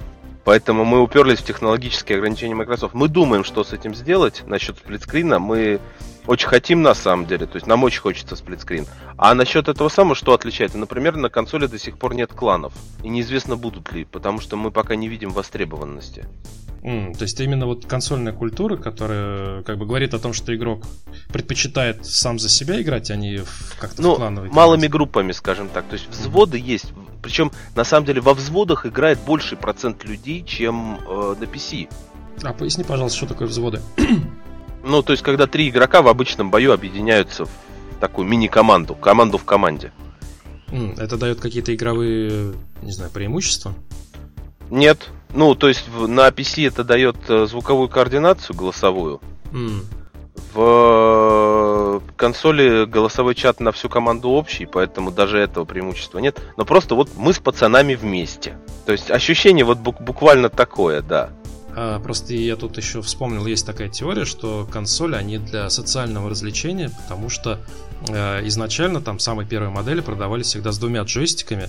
Поэтому мы уперлись в технологические ограничения Microsoft. Мы думаем, что с этим сделать насчет сплитскрина. Мы очень хотим на самом деле, то есть нам очень хочется сплитскрин. А насчет этого самого, что отличает? Например, на консоли до сих пор нет кланов. И неизвестно будут ли, потому что мы пока не видим востребованности. М, то есть именно вот консольная культура, которая как бы говорит о том, что игрок предпочитает сам за себя играть, а не в- как-то в Ну, клановый малыми формат. группами, скажем так. То есть взводы есть. Причем, на самом деле, во взводах играет больший процент людей, чем э, на PC. А поясни, пожалуйста, что такое взводы? Ну, то есть, когда три игрока в обычном бою объединяются в такую мини-команду, команду в команде. Это дает какие-то игровые, не знаю, преимущества? Нет. Ну, то есть, на PC это дает э, звуковую координацию голосовую. М, В э, консоли голосовой чат на всю команду общий, поэтому даже этого преимущества нет. Но просто вот мы с пацанами вместе. То есть ощущение вот бук- буквально такое, да. а, Просто я тут еще вспомнил, есть такая теория, что консоли, они для социального развлечения, потому что э, изначально там самые первые модели продавались всегда с двумя джойстиками,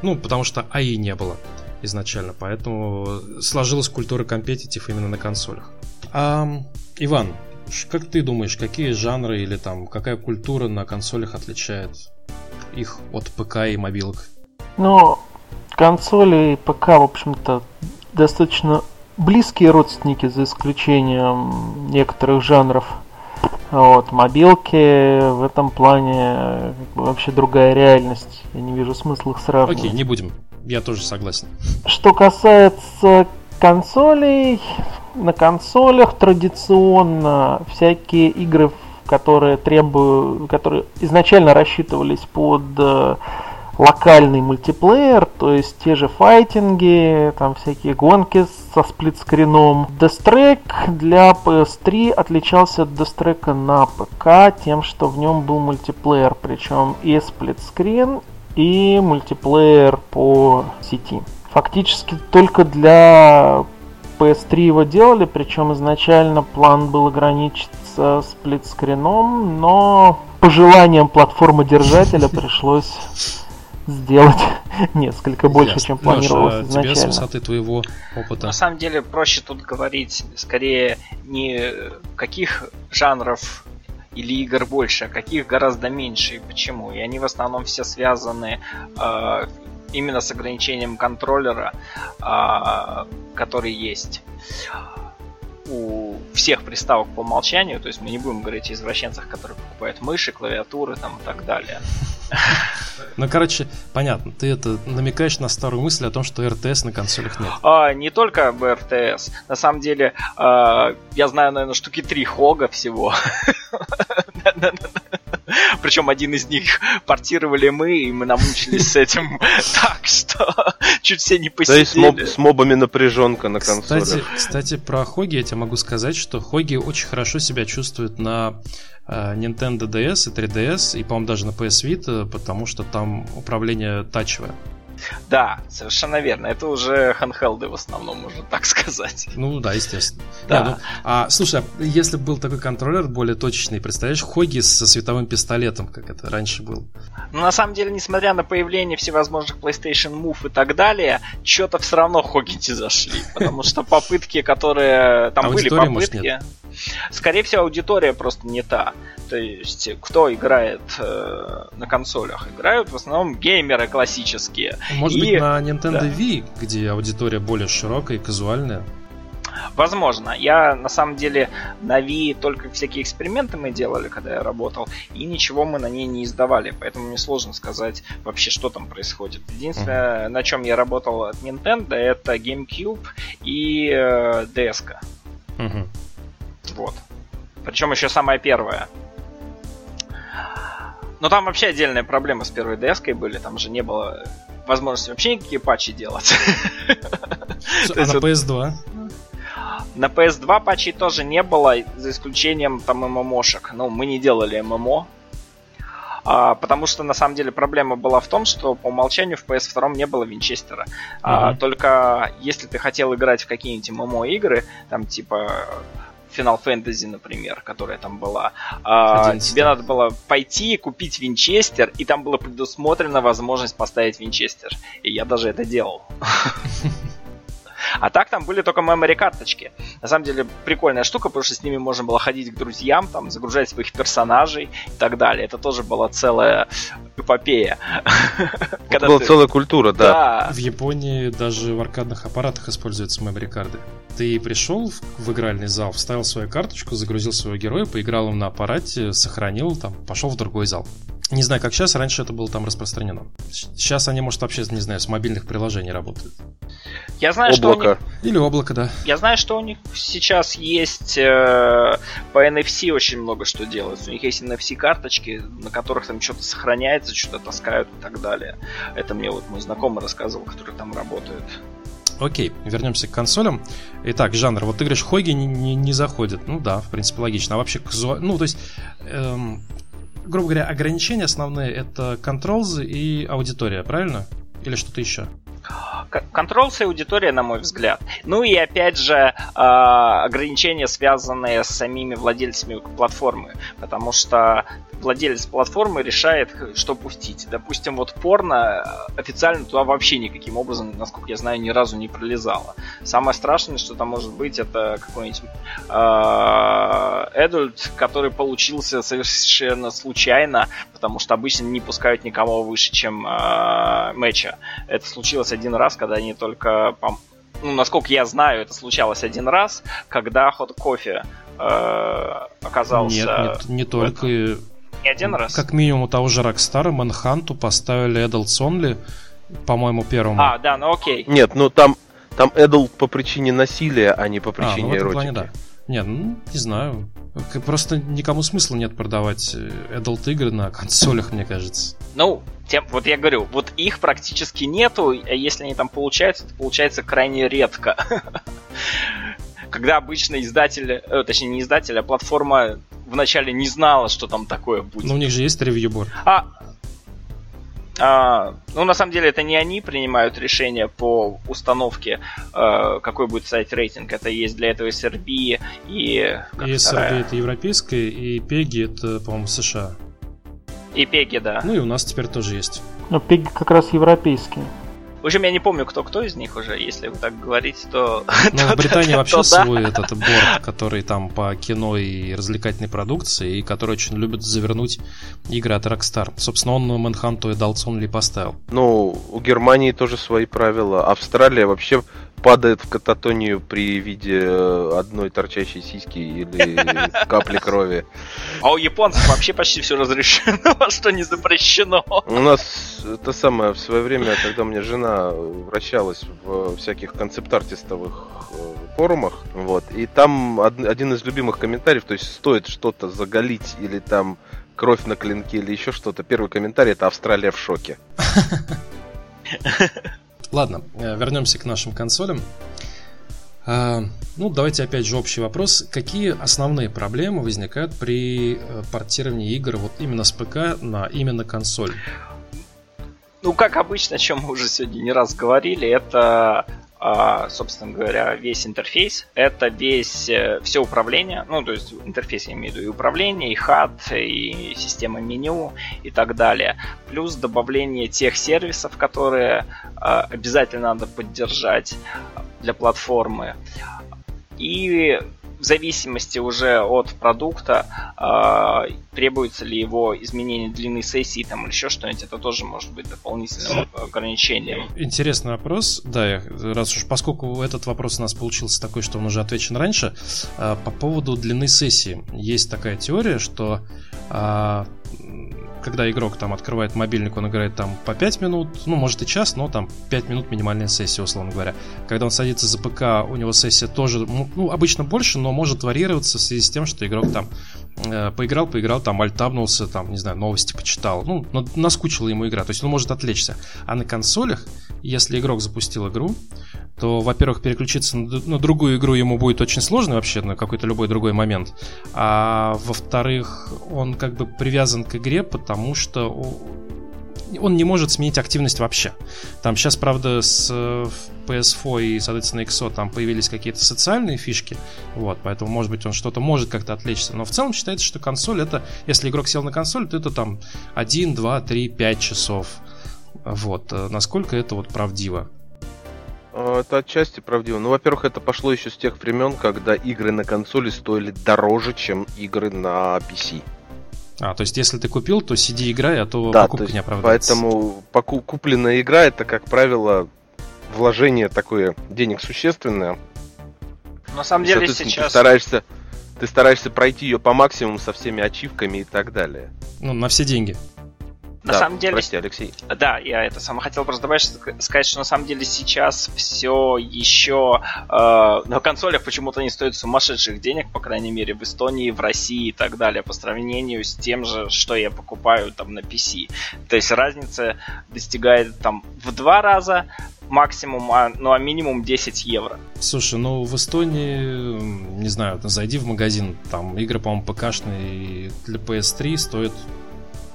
ну, потому что АИ не было изначально, поэтому сложилась культура компетитив именно на консолях. Ам, Иван, как ты думаешь, какие жанры или там какая культура на консолях отличает их от ПК и мобилок? Но консоли и ПК, в общем-то, достаточно близкие родственники, за исключением некоторых жанров. Вот, мобилки в этом плане как бы, вообще другая реальность. Я не вижу смысла их сравнивать. Окей, не будем. Я тоже согласен. Что касается консолей, на консолях традиционно всякие игры, которые требуют, которые изначально рассчитывались под э, локальный мультиплеер, то есть те же файтинги, там всякие гонки со сплитскрином. Death для PS3 отличался от Death на ПК тем, что в нем был мультиплеер, причем и сплитскрин, и мультиплеер по сети. Фактически только для PS3 его делали, причем изначально план был ограничиться сплитскрином, но по желаниям платформодержателя пришлось сделать несколько больше, Ясно. чем планировалось а тебе с изначально. высоты твоего опыта. На самом деле проще тут говорить скорее не каких жанров или игр больше, а каких гораздо меньше и почему. И они в основном все связаны э, именно с ограничением контроллера, э, который есть у всех приставок по умолчанию, то есть мы не будем говорить о извращенцах, которые покупают мыши, клавиатуры там и так далее. Ну, короче, понятно, ты это намекаешь на старую мысль о том, что РТС на консолях нет. А, не только БРТС. На самом деле, а, я знаю, наверное, штуки три хога всего. Причем один из них портировали мы, и мы намучились с этим так, что чуть все не Да и с, моб- посидели. с мобами напряженка на консолях. Кстати, кстати, про Хоги я тебе могу сказать, что Хоги очень хорошо себя чувствуют на э, Nintendo DS и 3DS, и, по-моему, даже на PS Vita, потому что там управление тачевое. Да, совершенно верно. Это уже handheld в основном, можно так сказать. Ну да, естественно. Да. Не, ну, а, слушай, а если бы был такой контроллер более точечный, представляешь, Хоги со световым пистолетом, как это раньше было? Но на самом деле, несмотря на появление всевозможных PlayStation Move и так далее, что-то все равно хоги не зашли. Потому что попытки, которые... Там были попытки... Скорее всего, аудитория просто не та. То есть, кто играет э, на консолях? Играют в основном геймеры классические. Может и... быть, на Nintendo да. Wii, где аудитория более широкая и казуальная? Возможно. Я на самом деле на Wii только всякие эксперименты мы делали, когда я работал, и ничего мы на ней не издавали, поэтому мне сложно сказать вообще, что там происходит. Единственное, mm-hmm. на чем я работал от Nintendo, это GameCube и э, DS. Mm-hmm. Вот. Причем еще самая первая. Но там вообще отдельная проблема с первой DS были, там же не было возможности вообще никакие патчи делать. А на PS2? На PS2 патчей тоже не было, за исключением там ММОшек. Ну, мы не делали ММО, а, потому что на самом деле проблема была в том, что по умолчанию в PS2 не было Винчестера. Mm-hmm. А, только если ты хотел играть в какие-нибудь ММО игры, там типа Final Fantasy, например, которая там была, а, тебе надо было пойти купить Винчестер, и там была предусмотрена возможность поставить Винчестер. И я даже это делал. А так там были только memory карточки. На самом деле прикольная штука, потому что с ними можно было ходить к друзьям, там, загружать своих персонажей и так далее. Это тоже была целая эпопея. Это была целая культура, да. В Японии даже в аркадных аппаратах используются memory карты. Ты пришел в игральный зал, вставил свою карточку, загрузил своего героя, поиграл им на аппарате, сохранил, там, пошел в другой зал. Не знаю, как сейчас, раньше это было там распространено. Сейчас они, может, вообще, не знаю, с мобильных приложений работают. Я знаю, облако. что у них... Или облако, да. Я знаю, что у них сейчас есть э, по NFC очень много что делается. У них есть NFC-карточки, на которых там что-то сохраняется, что-то таскают и так далее. Это мне вот мой знакомый рассказывал, который там работает. Окей, вернемся к консолям. Итак, жанр. Вот ты говоришь, Хоги не, не, не заходит. Ну да, в принципе, логично. А вообще, ну, то есть, эм, грубо говоря, ограничения основные это контролзы и аудитория, правильно? Или что-то еще? Контролс и аудитория, на мой взгляд. Ну и опять же а, ограничения, связанные с самими владельцами платформы. Потому что владелец платформы решает, что пустить. Допустим, вот порно официально туда вообще никаким образом, насколько я знаю, ни разу не пролезало. Самое страшное, что там может быть, это какой-нибудь э, который получился совершенно случайно, потому что обычно не пускают никого выше, чем э, матча. Это случилось один раз, когда они только ну, насколько я знаю, это случалось один раз, когда ход кофе э, оказался. Нет, не, не только. Не один раз. Как минимум у того же Rockstar Манханту поставили Adults Only, по-моему, первому. А, да, ну окей. Нет, ну там, там Adult по причине насилия, а не по причине а, ну, эротики. Плане, да. Нет, ну, не знаю. Просто никому смысла нет продавать э, Adult игры на консолях, мне кажется. Ну, тем, вот я говорю, вот их практически нету, а если они там получаются, то получается крайне редко. Когда обычно издатель, э, точнее не издатель, а платформа вначале не знала, что там такое будет. Ну, у них же есть ревьюбор. А, а, ну, на самом деле, это не они принимают решение по установке, э, какой будет сайт рейтинг. Это есть для этого SRB и... И SRB это европейская, и PEGI это, по-моему, США. И PEGI, да. Ну и у нас теперь тоже есть. Но PEGI как раз европейские. В общем, я не помню, кто кто из них уже, если вы так говорите, то... Ну, в Британии вообще свой этот борт, который там по кино и развлекательной продукции, и который очень любит завернуть игры от Rockstar. Собственно, он Мэнханту и Далсон ли поставил. Ну, у Германии тоже свои правила. Австралия вообще падает в кататонию при виде э, одной торчащей сиськи или капли крови. А у японцев вообще почти все разрешено, что не запрещено. У нас это самое в свое время, когда мне жена вращалась в всяких концепт-артистовых э, форумах, вот, и там один из любимых комментариев, то есть стоит что-то заголить или там кровь на клинке или еще что-то, первый комментарий это Австралия в шоке. Ладно, э, вернемся к нашим консолям. А, ну, давайте опять же общий вопрос. Какие основные проблемы возникают при э, портировании игр вот именно с ПК на именно консоль? Ну, как обычно, о чем мы уже сегодня не раз говорили, это собственно говоря, весь интерфейс. Это весь, э, все управление, ну, то есть интерфейс я имею в виду и управление, и HUD, и система меню и так далее. Плюс добавление тех сервисов, которые а, обязательно надо поддержать для платформы. И в зависимости уже от продукта, э, требуется ли его изменение длины сессии там, или еще что-нибудь, это тоже может быть дополнительным ограничением. Интересный вопрос, да, раз уж поскольку этот вопрос у нас получился такой, что он уже отвечен раньше, э, по поводу длины сессии. Есть такая теория, что э, когда игрок там открывает мобильник, он играет там по 5 минут, ну, может и час, но там 5 минут минимальная сессия, условно говоря. Когда он садится за ПК, у него сессия тоже, ну, обычно больше, но может варьироваться в связи с тем, что игрок там поиграл, поиграл, там альтабнулся, там, не знаю, новости почитал. Ну, наскучила ему игра, то есть он может отвлечься. А на консолях, если игрок запустил игру, то, во-первых, переключиться на другую игру ему будет очень сложно вообще на какой-то любой другой момент. А во-вторых, он как бы привязан к игре, потому что он не может сменить активность вообще. Там сейчас, правда, с PS4 и, соответственно, XO там появились какие-то социальные фишки, вот, поэтому, может быть, он что-то может как-то отвлечься. Но в целом считается, что консоль это, если игрок сел на консоль, то это там 1, 2, 3, 5 часов. Вот, э, насколько это вот правдиво. А, это отчасти правдиво. Ну, во-первых, это пошло еще с тех времен, когда игры на консоли стоили дороже, чем игры на PC. А, то есть, если ты купил, то сиди играй, а то да, покупка то есть, не оправдается. Поэтому поку- купленная игра это, как правило, вложение такое денег существенное. На самом деле сейчас... Ты стараешься, ты стараешься пройти ее по максимуму со всеми ачивками и так далее. Ну, на все деньги. На да, самом деле... Прости, Алексей. Да, я это сам хотел просто добавить, сказать, что на самом деле сейчас все еще э, на консолях почему-то не стоит сумасшедших денег, по крайней мере, в Эстонии, в России и так далее, по сравнению с тем же, что я покупаю там на PC. То есть разница достигает там в два раза, максимум, а, ну а минимум 10 евро. Слушай, ну в Эстонии, не знаю, зайди в магазин, там игры, по-моему, ПКшные для PS3 стоят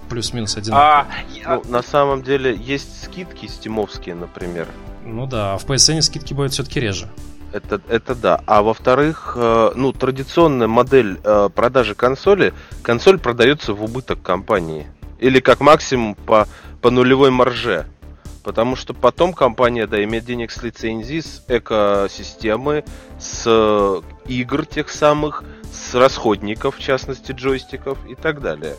плюс-минус одинаково. А, ну, на самом деле есть скидки стимовские, например. Ну да, а в PSN скидки будут все-таки реже. Это, это да. А во-вторых, э, ну, традиционная модель э, продажи консоли, консоль продается в убыток компании. Или как максимум по, по нулевой марже. Потому что потом компания, да, имеет денег с лицензии, с экосистемы, с э, игр тех самых, с расходников, в частности, джойстиков и так далее.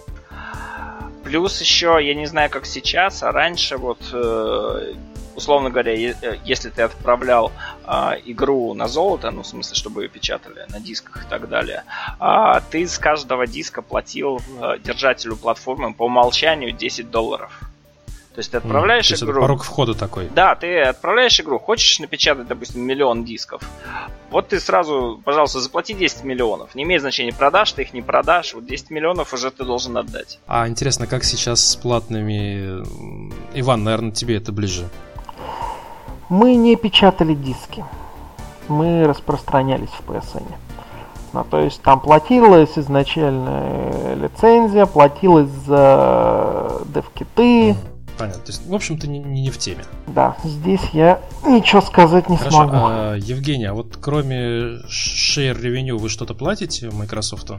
Плюс еще, я не знаю, как сейчас, а раньше вот э, условно говоря, э, если ты отправлял э, игру на золото, ну, в смысле, чтобы ее печатали на дисках и так далее, э, ты с каждого диска платил э, держателю платформы по умолчанию 10 долларов. То есть ты отправляешь mm, игру... порог входа такой. Да, ты отправляешь игру, хочешь напечатать, допустим, миллион дисков. Вот ты сразу, пожалуйста, заплати 10 миллионов. Не имеет значения, продашь ты их, не продашь. Вот 10 миллионов уже ты должен отдать. А интересно, как сейчас с платными... Иван, наверное, тебе это ближе. Мы не печатали диски. Мы распространялись в PSN. Ну, то есть там платилась изначально лицензия, платилась за дев-киты, mm Понятно. То есть, в общем, ты не, не в теме. Да, здесь я ничего сказать не Хорошо, смогу. А, Евгений, а вот кроме share revenue вы что-то платите Microsoft?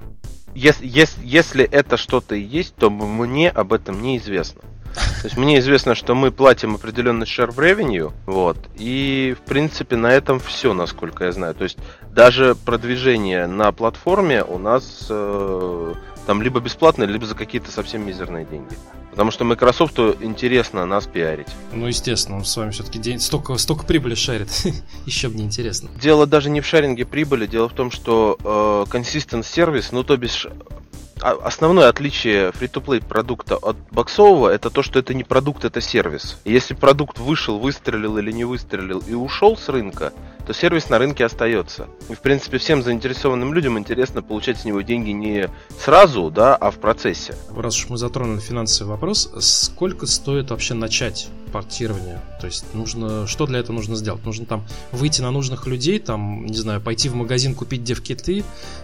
Если, если, если это что-то и есть, то мне об этом неизвестно. То есть мне известно, что мы платим определенный share в revenue, вот, и в принципе на этом все, насколько я знаю. То есть даже продвижение на платформе у нас э, там либо бесплатно, либо за какие-то совсем мизерные деньги. Потому что Microsoft интересно нас пиарить. Ну, естественно, он с вами все-таки день... столько, столько прибыли шарит. Еще бы не интересно. Дело даже не в шаринге прибыли, дело в том, что э, consistent сервис, ну то бишь а, основное отличие free-to-play продукта от боксового это то, что это не продукт, это сервис. Если продукт вышел, выстрелил или не выстрелил и ушел с рынка, то сервис на рынке остается. И, в принципе, всем заинтересованным людям интересно получать с него деньги не сразу, да, а в процессе. Раз уж мы затронули финансовый вопрос, сколько стоит вообще начать портирование? То есть нужно, что для этого нужно сделать? Нужно там выйти на нужных людей, там, не знаю, пойти в магазин, купить девкиты,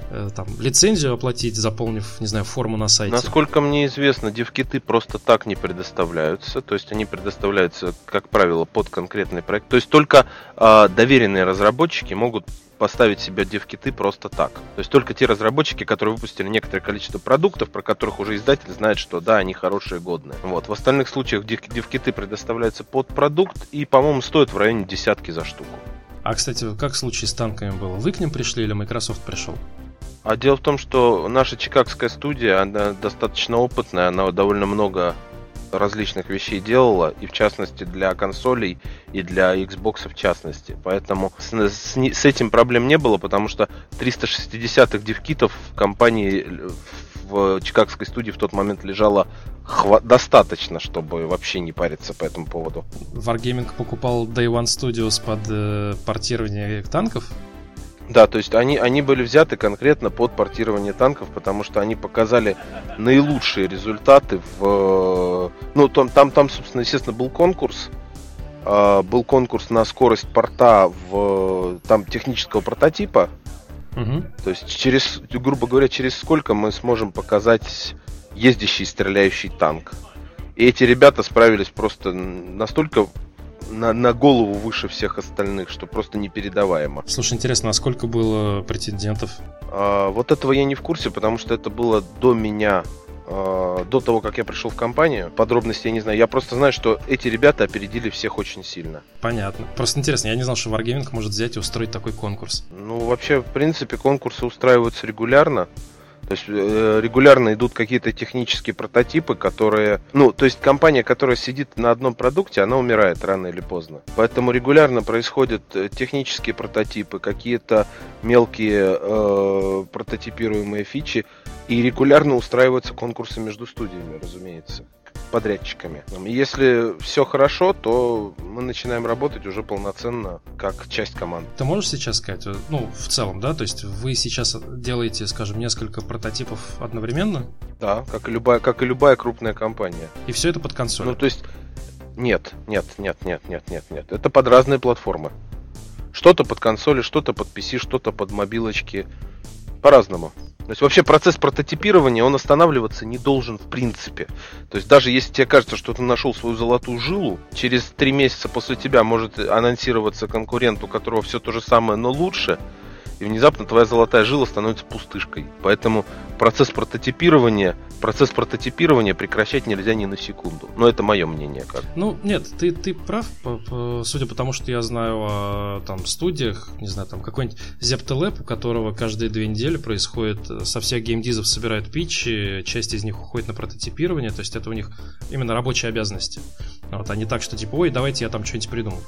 э, там, лицензию оплатить, заполнив, не знаю, форму на сайте. Насколько мне известно, девкиты просто так не предоставляются, то есть они предоставляются, как правило, под конкретный проект. То есть только э, доверенные разработчики могут поставить себе девкиты просто так. То есть только те разработчики, которые выпустили некоторое количество продуктов, про которых уже издатель знает, что да, они хорошие, годные. Вот. В остальных случаях девкиты предоставляются под продукт и, по-моему, стоят в районе десятки за штуку. А, кстати, как в случае с танками было? Вы к ним пришли или Microsoft пришел? А дело в том, что наша чикагская студия, она достаточно опытная, она довольно много различных вещей делала, и в частности для консолей, и для Xbox в частности. Поэтому с, с, с этим проблем не было, потому что 360-х девкитов в компании в чикагской студии в тот момент лежало хва- достаточно, чтобы вообще не париться по этому поводу. Wargaming покупал Day One Studios под э, портирование танков? Да, то есть они, они были взяты конкретно под портирование танков, потому что они показали наилучшие результаты в... Ну, там, там, там собственно, естественно, был конкурс. Э, был конкурс на скорость порта в там технического прототипа. Угу. То есть через, грубо говоря, через сколько мы сможем показать ездящий стреляющий танк. И эти ребята справились просто настолько на, на голову выше всех остальных, что просто непередаваемо. Слушай, интересно, а сколько было претендентов? А, вот этого я не в курсе, потому что это было до меня а, до того, как я пришел в компанию. Подробности я не знаю. Я просто знаю, что эти ребята опередили всех очень сильно. Понятно. Просто интересно, я не знал, что Wargaming может взять и устроить такой конкурс. Ну, вообще, в принципе, конкурсы устраиваются регулярно. То есть э, регулярно идут какие-то технические прототипы, которые... Ну, то есть компания, которая сидит на одном продукте, она умирает рано или поздно. Поэтому регулярно происходят э, технические прототипы, какие-то мелкие э, прототипируемые фичи, и регулярно устраиваются конкурсы между студиями, разумеется подрядчиками. Если все хорошо, то мы начинаем работать уже полноценно как часть команды. Ты можешь сейчас сказать, ну, в целом, да, то есть вы сейчас делаете, скажем, несколько прототипов одновременно? Да, как и любая, как и любая крупная компания. И все это под консоль? Ну, то есть, нет, нет, нет, нет, нет, нет, нет. Это под разные платформы. Что-то под консоли, что-то под PC, что-то под мобилочки. По-разному. То есть вообще процесс прототипирования, он останавливаться не должен в принципе. То есть даже если тебе кажется, что ты нашел свою золотую жилу, через три месяца после тебя может анонсироваться конкурент, у которого все то же самое, но лучше, внезапно твоя золотая жила становится пустышкой. Поэтому процесс прототипирования, процесс прототипирования прекращать нельзя ни на секунду. Но это мое мнение как. Ну, нет, ты, ты прав, судя по тому, что я знаю о там, студиях, не знаю, там какой-нибудь Zeptelab, у которого каждые две недели происходит, э, со всех геймдизов собирают питчи, часть из них уходит на прототипирование, то есть это у них именно рабочие обязанности. Вот, а не так, что типа, ой, давайте я там что-нибудь придумал.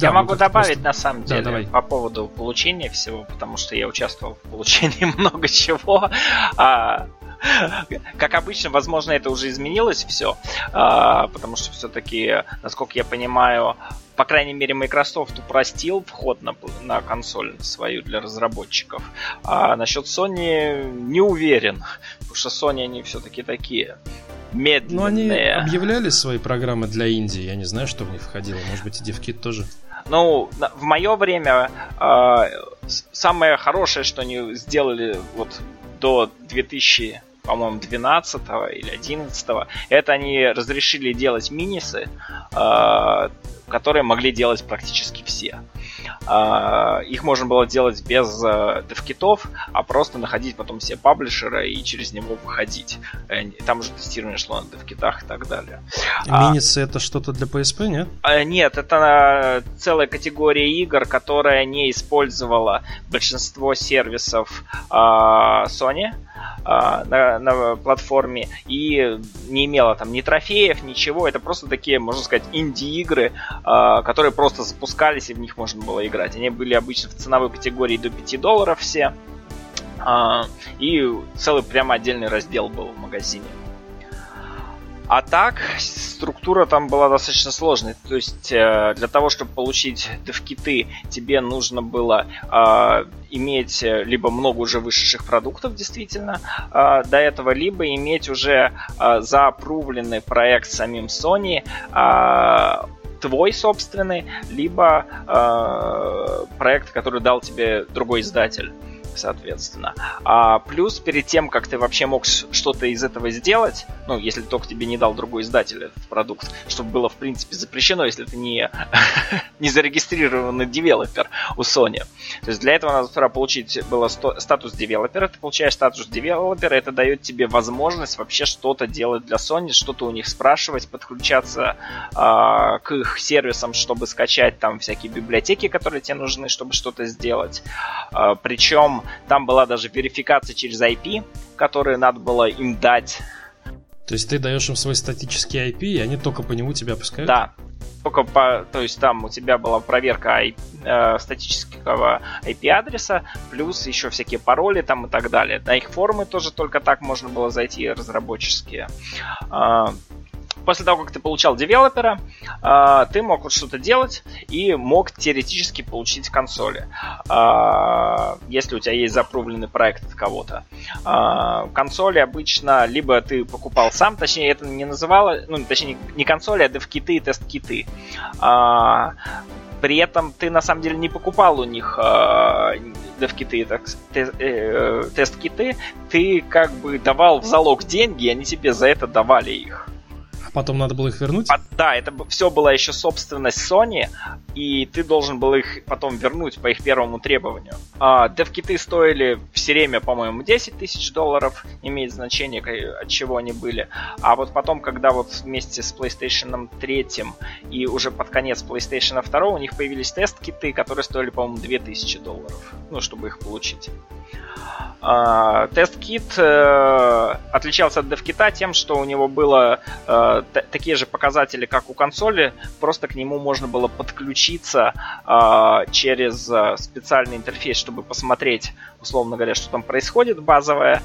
Я да, могу добавить просто... на самом деле да, давай. по поводу получения всего, потому что я участвовал в получении много чего. А, как обычно, возможно, это уже изменилось все, а, потому что все-таки, насколько я понимаю, по крайней мере, Microsoft упростил вход на, на консоль свою для разработчиков. А насчет Sony не уверен, потому что Sony они все-таки такие медленные. Ну, они объявляли свои программы для Индии, я не знаю, что в них входило, может быть, и DevKit тоже. Ну, в мое время э, самое хорошее, что они сделали вот до 2000 по-моему, 12 или 11 это они разрешили делать минисы, э, которые могли делать практически все. А, их можно было делать без э, девкитов, а просто находить потом все паблишеры и через него выходить. Э, там уже тестирование шло на девкитах и так далее. Минисы а, это что-то для PSP, нет? А, нет, это целая категория игр, которая не использовала большинство сервисов Sony на, на платформе и не имела там ни трофеев, ничего. Это просто такие, можно сказать, инди-игры, которые просто запускались и в них можно было играть. Они были обычно в ценовой категории до 5 долларов все. А, и целый прямо отдельный раздел был в магазине. А так, структура там была достаточно сложной. То есть, э, для того, чтобы получить девкиты, тебе нужно было э, иметь либо много уже вышедших продуктов, действительно, э, до этого, либо иметь уже э, запрувленный проект самим Sony, э, твой собственный, либо э, проект, который дал тебе другой издатель соответственно. А плюс перед тем, как ты вообще мог что-то из этого сделать, ну, если только тебе не дал другой издатель этот продукт, чтобы было, в принципе, запрещено, если ты не, не зарегистрированный девелопер у Sony. То есть для этого надо сперва получить было статус девелопера, ты получаешь статус девелопера, это дает тебе возможность вообще что-то делать для Sony, что-то у них спрашивать, подключаться э, к их сервисам, чтобы скачать там всякие библиотеки, которые тебе нужны, чтобы что-то сделать. Э, причем там была даже верификация через IP, которые надо было им дать. То есть ты даешь им свой статический IP, и они только по нему тебя пускают? Да, только по, то есть там у тебя была проверка IP, э, статического IP-адреса, плюс еще всякие пароли там и так далее. На их форумы тоже только так можно было зайти, разработческие. Э, после того, как ты получал девелопера, э, ты мог вот что-то делать и мог теоретически получить консоли, э, если у тебя есть запрувленный проект от кого-то. Э, консоли обычно либо ты покупал сам, точнее это не называло, ну точнее не консоли, а дев-киты и тест-киты. При этом ты на самом деле не покупал у них э, дев-киты, те, э, тест-киты, ты как бы давал в залог деньги, и они тебе за это давали их. Потом надо было их вернуть? А, да, это все была еще собственность Sony, и ты должен был их потом вернуть по их первому требованию. А, дев-киты стоили все время, по-моему, 10 тысяч долларов, имеет значение, от чего они были. А вот потом, когда вот вместе с PlayStation 3 и уже под конец PlayStation 2 у них появились тест-киты, которые стоили, по-моему, 2000 долларов, ну, чтобы их получить. Тест-кит uh, отличался от DevKit тем, что у него было uh, такие же показатели, как у консоли, просто к нему можно было подключиться через специальный интерфейс, чтобы посмотреть, условно говоря, что там происходит базовое,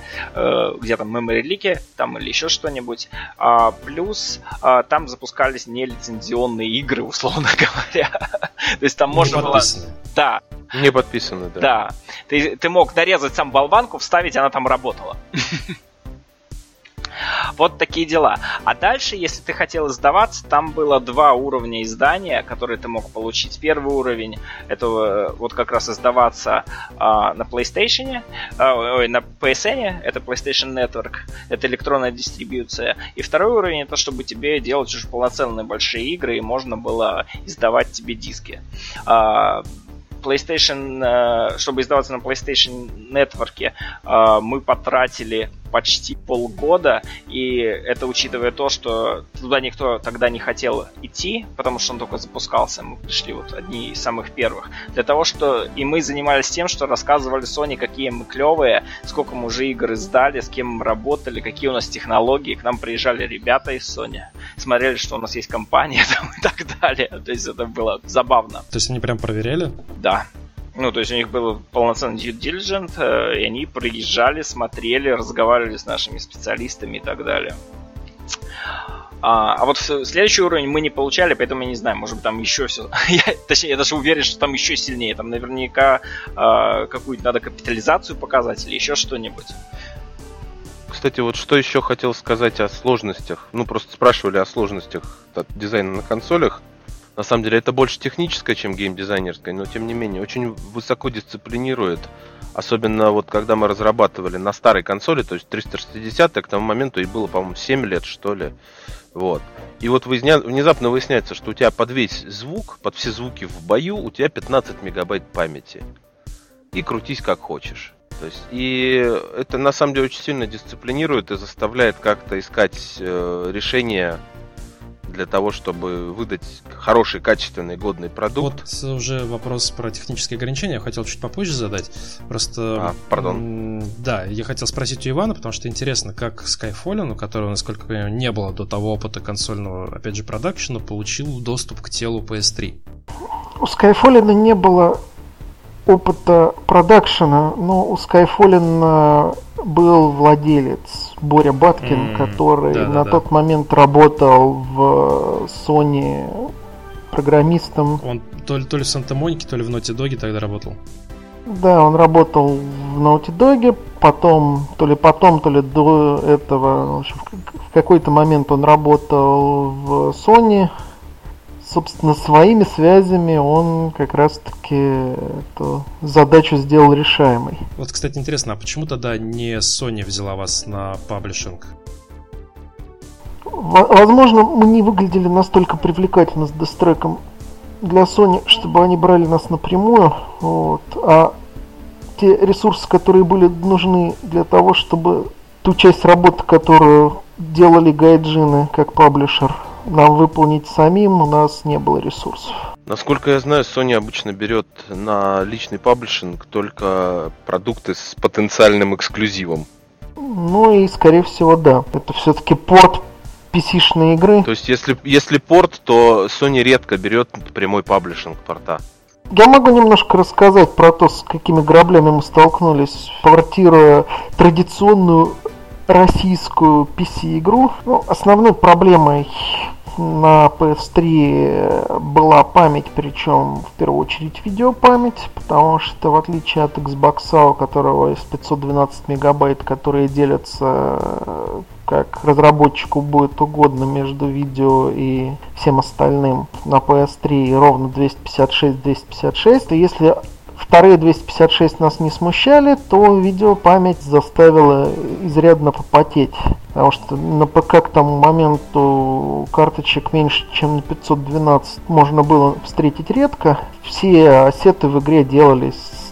где там memory лики там или еще что-нибудь. Плюс там запускались нелицензионные игры, условно говоря. То есть там можно было... Да, не подписаны, да. Да. Ты, ты мог нарезать сам болванку, вставить, она там работала. Вот такие дела. А дальше, если ты хотел издаваться, там было два уровня издания, которые ты мог получить. Первый уровень это э, вот как раз издаваться а, на PlayStation, а, ой, на PSN, это PlayStation Network, это электронная дистрибьюция. И второй уровень это чтобы тебе делать уже полноценные большие игры и можно было издавать тебе диски. А, PlayStation, э, чтобы издаваться на PlayStation Network, э, мы потратили почти полгода, и это учитывая то, что туда никто тогда не хотел идти, потому что он только запускался, мы пришли вот одни из самых первых, для того, что и мы занимались тем, что рассказывали Sony, какие мы клевые, сколько мы уже игр издали, с кем мы работали, какие у нас технологии, к нам приезжали ребята из Sony, смотрели, что у нас есть компания там, и так далее, то есть это было забавно. То есть они прям проверяли? Да, ну, то есть у них был полноценный due diligent, э, и они приезжали, смотрели, разговаривали с нашими специалистами и так далее. А, а вот следующий уровень мы не получали, поэтому я не знаю, может быть там еще все. я, точнее, я даже уверен, что там еще сильнее. Там наверняка а, какую-то надо капитализацию показать или еще что-нибудь. Кстати, вот что еще хотел сказать о сложностях. Ну, просто спрашивали о сложностях дизайна на консолях. На самом деле это больше техническое, чем геймдизайнерское, но тем не менее очень высоко дисциплинирует. Особенно вот когда мы разрабатывали на старой консоли, то есть 360, к тому моменту и было, по-моему, 7 лет, что ли. Вот. И вот внезапно выясняется, что у тебя под весь звук, под все звуки в бою, у тебя 15 мегабайт памяти. И крутись как хочешь. То есть, и это на самом деле очень сильно дисциплинирует и заставляет как-то искать э, решения для того, чтобы выдать хороший, качественный, годный продукт. Вот уже вопрос про технические ограничения я хотел чуть попозже задать. Просто... А, пардон. Да, я хотел спросить у Ивана, потому что интересно, как Skyfall, у которого, насколько я понимаю, не было до того опыта консольного, опять же, продакшена, получил доступ к телу PS3. У Skyfall не было опыта продакшена, но у Skyfall был владелец Боря Баткин, mm, который да, на да, тот да. момент работал в Sony программистом. Он то ли, то ли в Санта-Монике, то ли в Naughty Dog тогда работал. Да, он работал в Naughty Dog, потом, то ли потом, то ли до этого, в, общем, в какой-то момент он работал в Sony собственно, своими связями он как раз-таки эту задачу сделал решаемой. Вот, кстати, интересно, а почему тогда не Sony взяла вас на паблишинг? Возможно, мы не выглядели настолько привлекательно с дестреком для Sony, чтобы они брали нас напрямую. Вот. А те ресурсы, которые были нужны для того, чтобы ту часть работы, которую делали гайджины как паблишер, нам выполнить самим, у нас не было ресурсов. Насколько я знаю, Sony обычно берет на личный паблишинг только продукты с потенциальным эксклюзивом. Ну и, скорее всего, да. Это все-таки порт PC-шные игры. То есть, если, если порт, то Sony редко берет прямой паблишинг порта. Я могу немножко рассказать про то, с какими граблями мы столкнулись, портируя традиционную российскую PC-игру. Ну, основной проблемой на PS3 была память, причем в первую очередь видеопамять, потому что в отличие от Xbox, у которого есть 512 мегабайт, которые делятся как разработчику будет угодно между видео и всем остальным на PS3 ровно 256-256, и если вторые 256 нас не смущали, то видеопамять заставила изрядно попотеть. Потому что на ПК к тому моменту карточек меньше, чем на 512 можно было встретить редко. Все ассеты в игре делались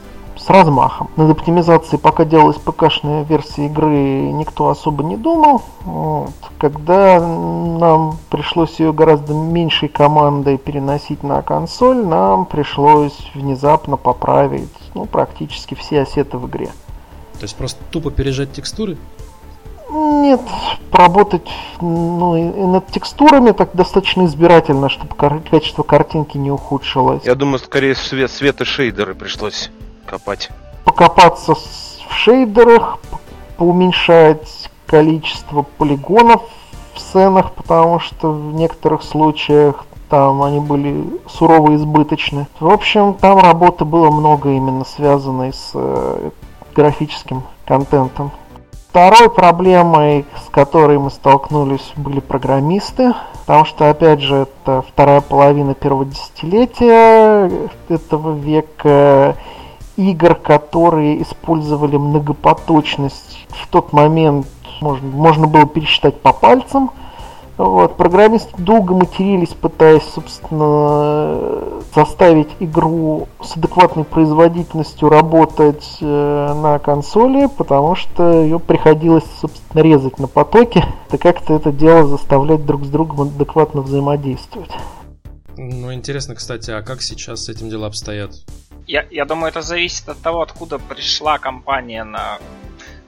с размахом. Над оптимизацией, пока делалась ПК-шная версия игры, никто особо не думал. Вот. Когда нам пришлось ее гораздо меньшей командой переносить на консоль, нам пришлось внезапно поправить ну, практически все ассеты в игре. То есть просто тупо пережать текстуры? Нет, поработать ну, и над текстурами так достаточно избирательно, чтобы качество картинки не ухудшилось. Я думаю, скорее свет, свет и шейдеры пришлось копать. Покопаться в шейдерах, поуменьшать количество полигонов в сценах, потому что в некоторых случаях там они были сурово избыточны. В общем, там работы было много именно связанной с э, графическим контентом. Второй проблемой, с которой мы столкнулись, были программисты, потому что, опять же, это вторая половина первого десятилетия этого века, игр, которые использовали многопоточность в тот момент можно, можно было пересчитать по пальцам. Вот. Программисты долго матерились, пытаясь, собственно, заставить игру с адекватной производительностью работать э, на консоли, потому что ее приходилось, собственно, резать на потоке, да как-то это дело заставлять друг с другом адекватно взаимодействовать. Ну, интересно, кстати, а как сейчас с этим дела обстоят? Я, я думаю, это зависит от того, откуда пришла компания на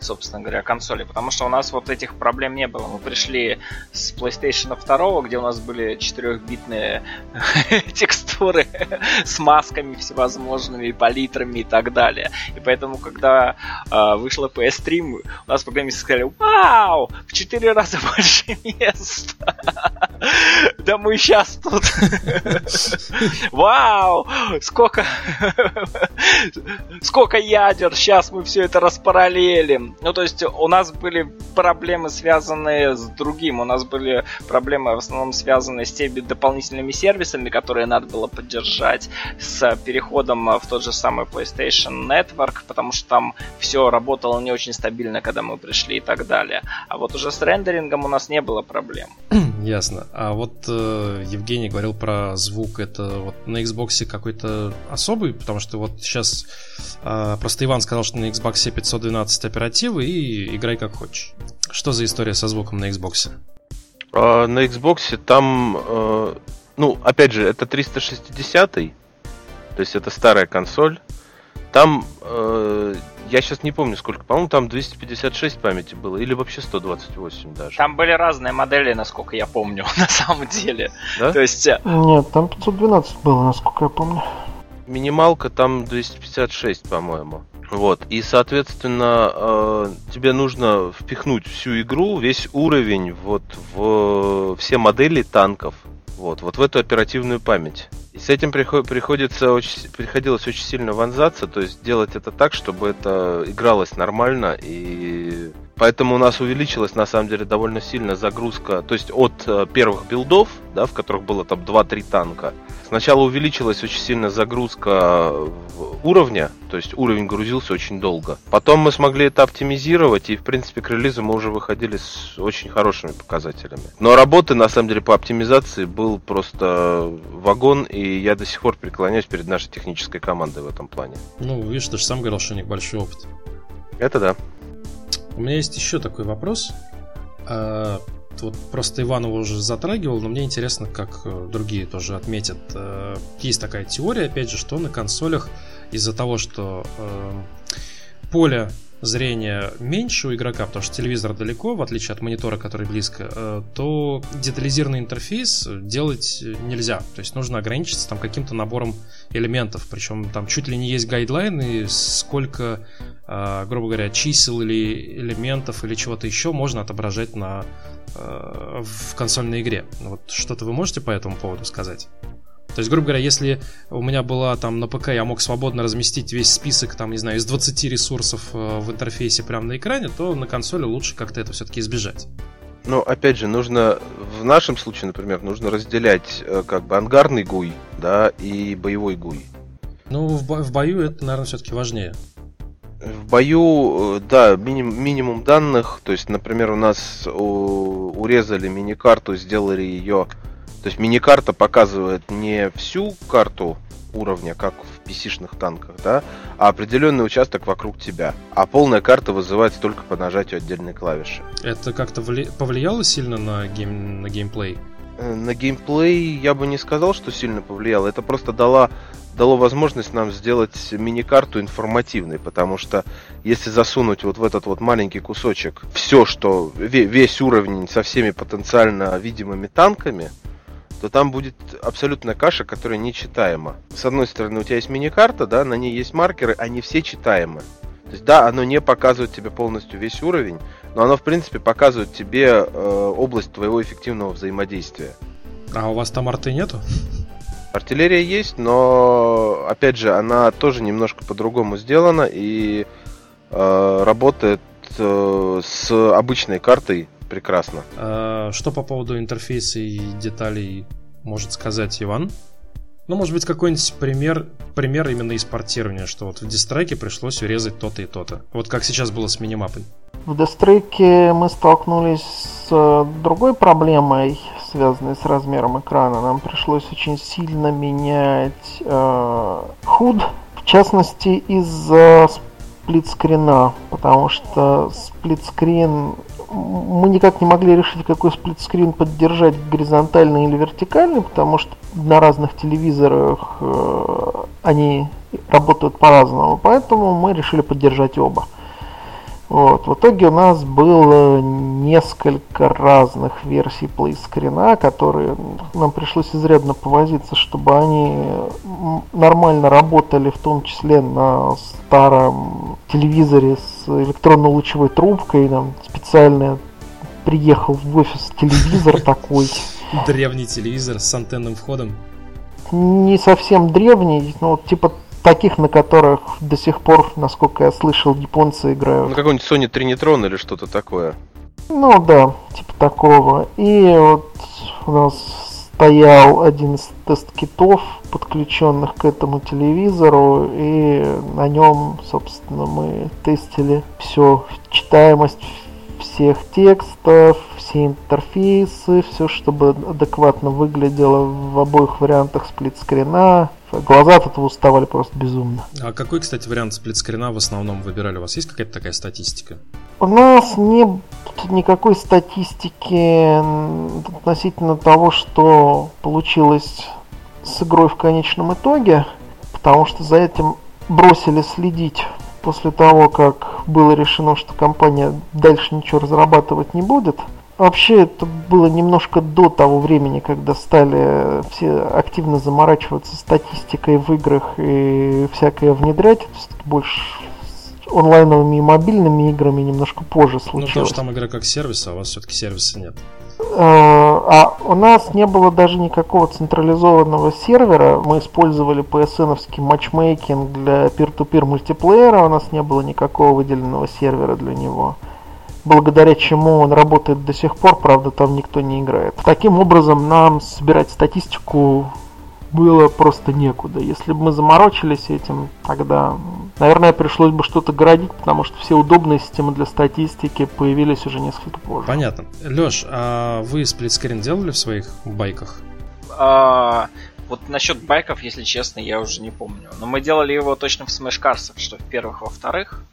собственно говоря, консоли, потому что у нас вот этих проблем не было. Мы пришли с PlayStation 2, где у нас были 4-битные текстуры с масками всевозможными, палитрами и так далее. И поэтому, когда э, вышла PS3, мы, у нас программисты сказали, вау, в 4 раза больше места. Да мы сейчас тут. Вау, сколько, сколько ядер, сейчас мы все это распараллелим. Ну, то есть у нас были проблемы, связанные с другим. У нас были проблемы в основном связанные с теми дополнительными сервисами, которые надо было поддержать, с переходом в тот же самый PlayStation Network, потому что там все работало не очень стабильно, когда мы пришли и так далее. А вот уже с рендерингом у нас не было проблем. Ясно. А вот э, Евгений говорил про звук. Это вот на Xbox какой-то особый, потому что вот сейчас э, просто Иван сказал, что на Xbox 512 оператив альтернативы и играй как хочешь. Что за история со звуком на Xbox? А, на Xbox там, э, ну, опять же, это 360 то есть это старая консоль. Там, э, я сейчас не помню сколько, по-моему, там 256 памяти было, или вообще 128 даже. Там были разные модели, насколько я помню, на самом деле. Да? То есть... Э, Нет, там 512 было, насколько я помню. Минималка там 256, по-моему. Вот, и, соответственно, э, тебе нужно впихнуть всю игру, весь уровень вот в все модели танков, вот, вот в эту оперативную память. И с этим приходится очень, приходилось очень сильно вонзаться, то есть делать это так, чтобы это игралось нормально и Поэтому у нас увеличилась на самом деле довольно сильно загрузка, то есть от э, первых билдов, да, в которых было там 2-3 танка, сначала увеличилась очень сильно загрузка уровня, то есть уровень грузился очень долго. Потом мы смогли это оптимизировать, и в принципе к релизу мы уже выходили с очень хорошими показателями. Но работы на самом деле по оптимизации был просто вагон, и я до сих пор преклоняюсь перед нашей технической командой в этом плане. Ну, видишь, ты же сам говорил, что у них большой опыт. Это да. У меня есть еще такой вопрос. А, вот просто Иванова уже затрагивал, но мне интересно, как э, другие тоже отметят. Э, есть такая теория, опять же, что на консолях из-за того, что э, поле зрения меньше у игрока, потому что телевизор далеко, в отличие от монитора, который близко, э, то детализированный интерфейс делать нельзя. То есть нужно ограничиться там каким-то набором элементов. Причем там чуть ли не есть гайдлайны, сколько, э, грубо говоря, чисел или элементов или чего-то еще можно отображать на, э, в консольной игре. Вот что-то вы можете по этому поводу сказать? То есть, грубо говоря, если у меня была там на ПК, я мог свободно разместить весь список, там, не знаю, из 20 ресурсов э, в интерфейсе прямо на экране, то на консоли лучше как-то это все-таки избежать. Ну, опять же, нужно, в нашем случае, например, нужно разделять э, как бы ангарный гуй, да, и боевой гуй. Ну, в, бо- в бою это, наверное, все-таки важнее. В бою, э, да, миним, минимум данных, то есть, например, у нас у, урезали мини-карту, сделали ее то есть миникарта показывает не всю карту уровня, как в PC-шных танках, да, а определенный участок вокруг тебя. А полная карта вызывается только по нажатию отдельной клавиши. Это как-то вли... повлияло сильно на, гейм... на геймплей? Э, на геймплей я бы не сказал, что сильно повлияло. Это просто дало, дало возможность нам сделать мини-карту информативной, потому что если засунуть вот в этот вот маленький кусочек все, что весь уровень со всеми потенциально видимыми танками, то там будет абсолютная каша, которая нечитаема. С одной стороны, у тебя есть мини-карта, да, на ней есть маркеры, они все читаемы. То есть, да, оно не показывает тебе полностью весь уровень, но оно, в принципе, показывает тебе э, область твоего эффективного взаимодействия. А у вас там арты нету? Артиллерия есть, но, опять же, она тоже немножко по-другому сделана и э, работает э, с обычной картой прекрасно. А, что по поводу интерфейса и деталей может сказать Иван? Ну, может быть, какой-нибудь пример, пример именно из портирования, что вот в дистрайке пришлось урезать то-то и то-то. Вот как сейчас было с минимапой. В дестрейке мы столкнулись с э, другой проблемой, связанной с размером экрана. Нам пришлось очень сильно менять э, худ, в частности из-за сплитскрина, потому что сплитскрин мы никак не могли решить, какой сплитскрин поддержать горизонтальный или вертикальный, потому что на разных телевизорах э, они работают по-разному, поэтому мы решили поддержать оба. Вот. В итоге у нас было несколько разных версий плейскрина, которые нам пришлось изрядно повозиться, чтобы они нормально работали, в том числе на старом телевизоре с электронно-лучевой трубкой. Нам специально приехал в офис телевизор такой. Древний телевизор с антенным входом. Не совсем древний, но типа таких, на которых до сих пор, насколько я слышал, японцы играют. Ну, какой-нибудь Sony Trinitron или что-то такое. Ну да, типа такого. И вот у нас стоял один из тест-китов, подключенных к этому телевизору, и на нем, собственно, мы тестили все, читаемость всех текстов, все интерфейсы, все, чтобы адекватно выглядело в обоих вариантах сплитскрина, Глаза от этого уставали просто безумно. А какой, кстати, вариант сплитскрина в основном выбирали? У вас есть какая-то такая статистика? У нас нет никакой статистики относительно того, что получилось с игрой в конечном итоге, потому что за этим бросили следить после того, как было решено, что компания дальше ничего разрабатывать не будет – Вообще это было немножко до того времени, когда стали все активно заморачиваться статистикой в играх и всякое внедрять. Больше онлайновыми и мобильными играми немножко позже случилось. Ну, потому что там игра как сервис, а у вас все-таки сервиса нет. А, а у нас не было даже никакого централизованного сервера. Мы использовали PSN-овский матчмейкинг для peer-to-peer мультиплеера. У нас не было никакого выделенного сервера для него. Благодаря чему он работает до сих пор, правда, там никто не играет. Таким образом, нам собирать статистику было просто некуда. Если бы мы заморочились этим, тогда, наверное, пришлось бы что-то городить, потому что все удобные системы для статистики появились уже несколько позже. Понятно. Леш, а вы сплитскрин делали в своих байках? А, вот насчет байков, если честно, я уже не помню. Но мы делали его точно в Smash Cars, что в первых, во вторых.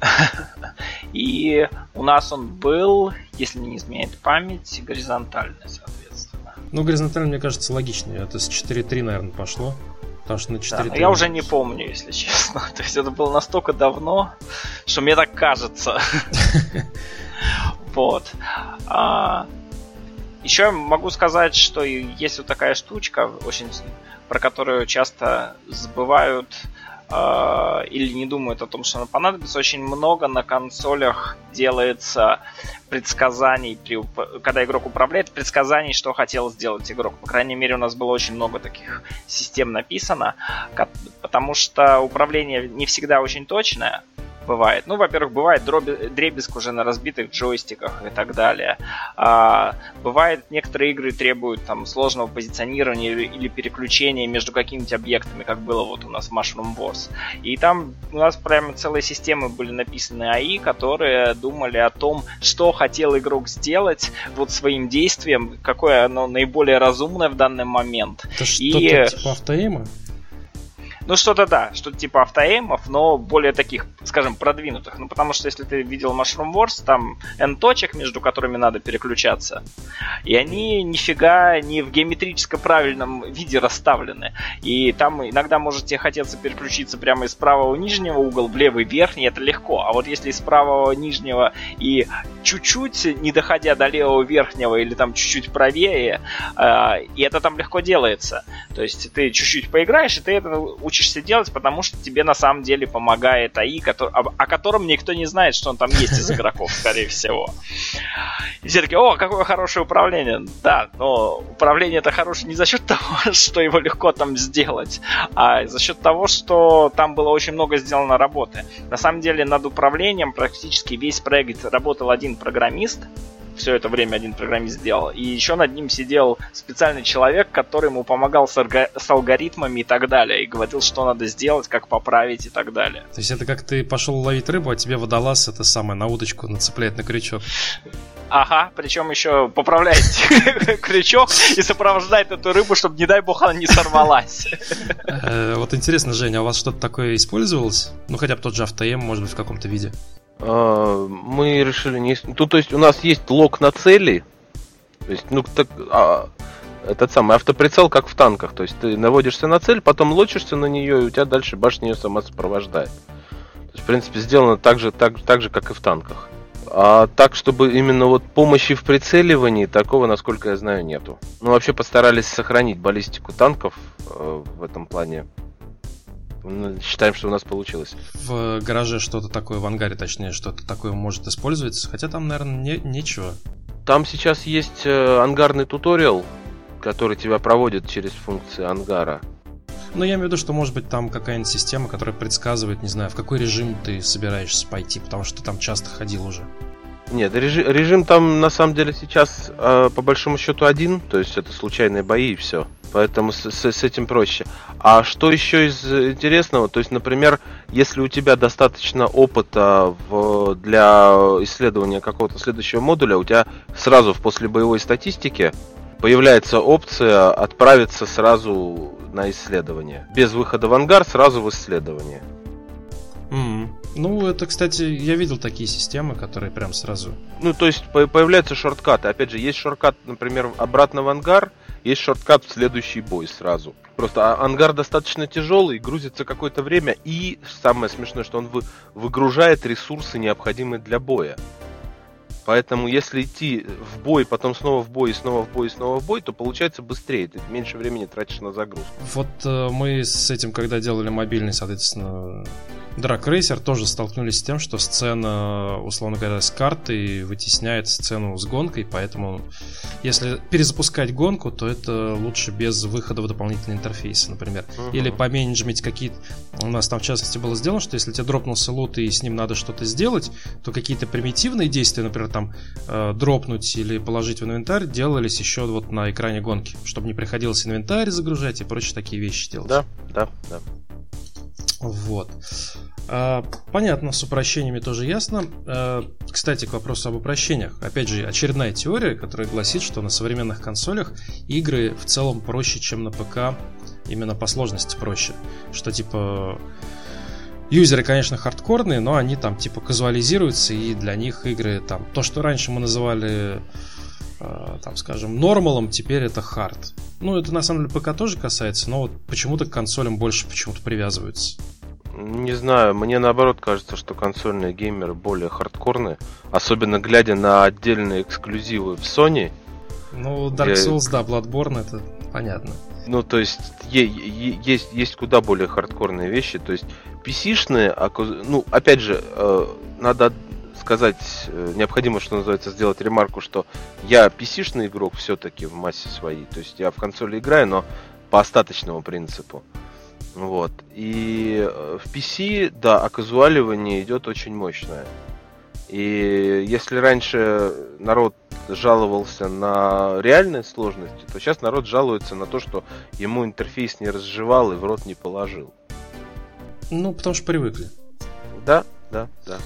И у нас он был, если не изменяет память, горизонтальный, соответственно. Ну, горизонтальный, мне кажется, логичнее. Это с 4.3, наверное, пошло. Потому что на 4.3... Да, я уже не помню, если честно. То есть это было настолько давно, что мне так кажется. Вот. А, еще могу сказать, что есть вот такая штучка, очень про которую часто забывают или не думают о том, что она понадобится. Очень много на консолях делается предсказаний, при, когда игрок управляет, предсказаний, что хотел сделать игрок. По крайней мере, у нас было очень много таких систем написано, потому что управление не всегда очень точное, бывает. Ну, во-первых, бывает дроби, дребезг уже на разбитых джойстиках и так далее. А, бывает, некоторые игры требуют там сложного позиционирования или, или переключения между какими-нибудь объектами, как было вот у нас в Mushroom Wars. И там у нас прямо целые системы были написаны АИ, которые думали о том, что хотел игрок сделать вот своим действием, какое оно наиболее разумное в данный момент. Это и... что-то типа автоэйма? Ну, что-то да, что-то типа автоэймов, но более таких, скажем, продвинутых. Ну, потому что если ты видел Mushroom Wars, там N точек, между которыми надо переключаться. И они нифига не в геометрически правильном виде расставлены. И там иногда можете хотеться переключиться прямо из правого нижнего угла в левый верхний, это легко. А вот если из правого нижнего и чуть-чуть, не доходя до левого верхнего или там чуть-чуть правее, э, и это там легко делается. То есть ты чуть-чуть поиграешь, и ты это учишься делать, потому что тебе на самом деле помогает АИ, который, о, о котором никто не знает, что он там есть из игроков, скорее всего. И все таки о, какое хорошее управление. Да, но управление это хорошее не за счет того, что его легко там сделать, а за счет того, что там было очень много сделано работы. На самом деле над управлением практически весь проект работал один программист, все это время один программист сделал. И еще над ним сидел специальный человек, который ему помогал с, алго- с алгоритмами и так далее. И говорил, что надо сделать, как поправить и так далее. То есть это как ты пошел ловить рыбу, а тебе водолаз это самое на удочку нацепляет на крючок. Ага, причем еще поправляет крючок и сопровождает эту рыбу, чтобы, не дай бог, она не сорвалась. Э, вот интересно, Женя, а у вас что-то такое использовалось? Ну, хотя бы тот же автоем, может быть, в каком-то виде. А, мы решили не... Ну, то есть у нас есть лог на цели. То есть, ну, так... А, этот самый автоприцел, как в танках. То есть ты наводишься на цель, потом лочишься на нее, и у тебя дальше башня ее сама сопровождает. То есть, в принципе, сделано так же, так, так же, как и в танках. А так, чтобы именно вот помощи в прицеливании, такого, насколько я знаю, нету. Ну, вообще постарались сохранить баллистику танков э, в этом плане. Считаем, что у нас получилось. В гараже что-то такое, в ангаре точнее, что-то такое может использоваться, хотя там, наверное, не, нечего. Там сейчас есть э, ангарный туториал, который тебя проводит через функции ангара. Ну, я имею в виду, что может быть там какая-нибудь система, которая предсказывает, не знаю, в какой режим ты собираешься пойти, потому что ты там часто ходил уже. Нет, режим, режим там на самом деле сейчас э, по большому счету один, то есть это случайные бои и все. Поэтому с, с, с этим проще. А что еще из интересного? То есть, например, если у тебя достаточно опыта в, для исследования какого-то следующего модуля, у тебя сразу в послебоевой статистике появляется опция отправиться сразу на исследование. Без выхода в ангар, сразу в исследование. Mm. Ну, это, кстати, я видел такие системы, которые прям сразу... Ну, то есть появляются шорткаты. Опять же, есть шорткат, например, обратно в ангар, есть шорткат в следующий бой сразу. Просто а, ангар достаточно тяжелый, грузится какое-то время, и самое смешное, что он вы, выгружает ресурсы, необходимые для боя. Поэтому, если идти в бой, потом снова в бой, снова в бой, снова в бой, то получается быстрее, ты меньше времени тратишь на загрузку. Вот э, мы с этим, когда делали мобильный, соответственно, Drag Racer тоже столкнулись с тем, что сцена, условно говоря, с картой вытесняет сцену с гонкой, поэтому если перезапускать гонку, то это лучше без выхода в дополнительные интерфейсы, например. Uh-huh. Или поменеджмить какие-то... У нас там, в частности, было сделано, что если тебе дропнулся лут и с ним надо что-то сделать, то какие-то примитивные действия, например, там э, дропнуть или положить в инвентарь, делались еще вот на экране гонки, чтобы не приходилось инвентарь загружать и прочие такие вещи делать. Да, да, да. Вот. А, понятно, с упрощениями тоже ясно. А, кстати, к вопросу об упрощениях. Опять же, очередная теория, которая гласит, что на современных консолях игры в целом проще, чем на ПК. Именно по сложности проще. Что типа Юзеры, конечно, хардкорные, но они там типа казуализируются, и для них игры там то, что раньше мы называли, там, скажем, нормалом, теперь это хард. Ну, это на самом деле ПК тоже касается, но вот почему-то к консолям больше почему-то привязываются. Не знаю, мне наоборот кажется, что консольные геймеры более хардкорные, особенно глядя на отдельные эксклюзивы в Sony. Ну, Dark Souls, да, Bloodborne, это понятно. Ну, то есть, есть, есть куда более хардкорные вещи. То есть, PC-шные, ну, опять же, э, надо сказать, э, необходимо, что называется, сделать ремарку, что я PC-шный игрок все-таки в массе своей. То есть я в консоли играю, но по остаточному принципу. Вот. И э, в PC, да, оказуаливание идет очень мощное. И если раньше народ жаловался на реальные сложности, то сейчас народ жалуется на то, что ему интерфейс не разжевал и в рот не положил. Ну, потому что привыкли. Да, да, да.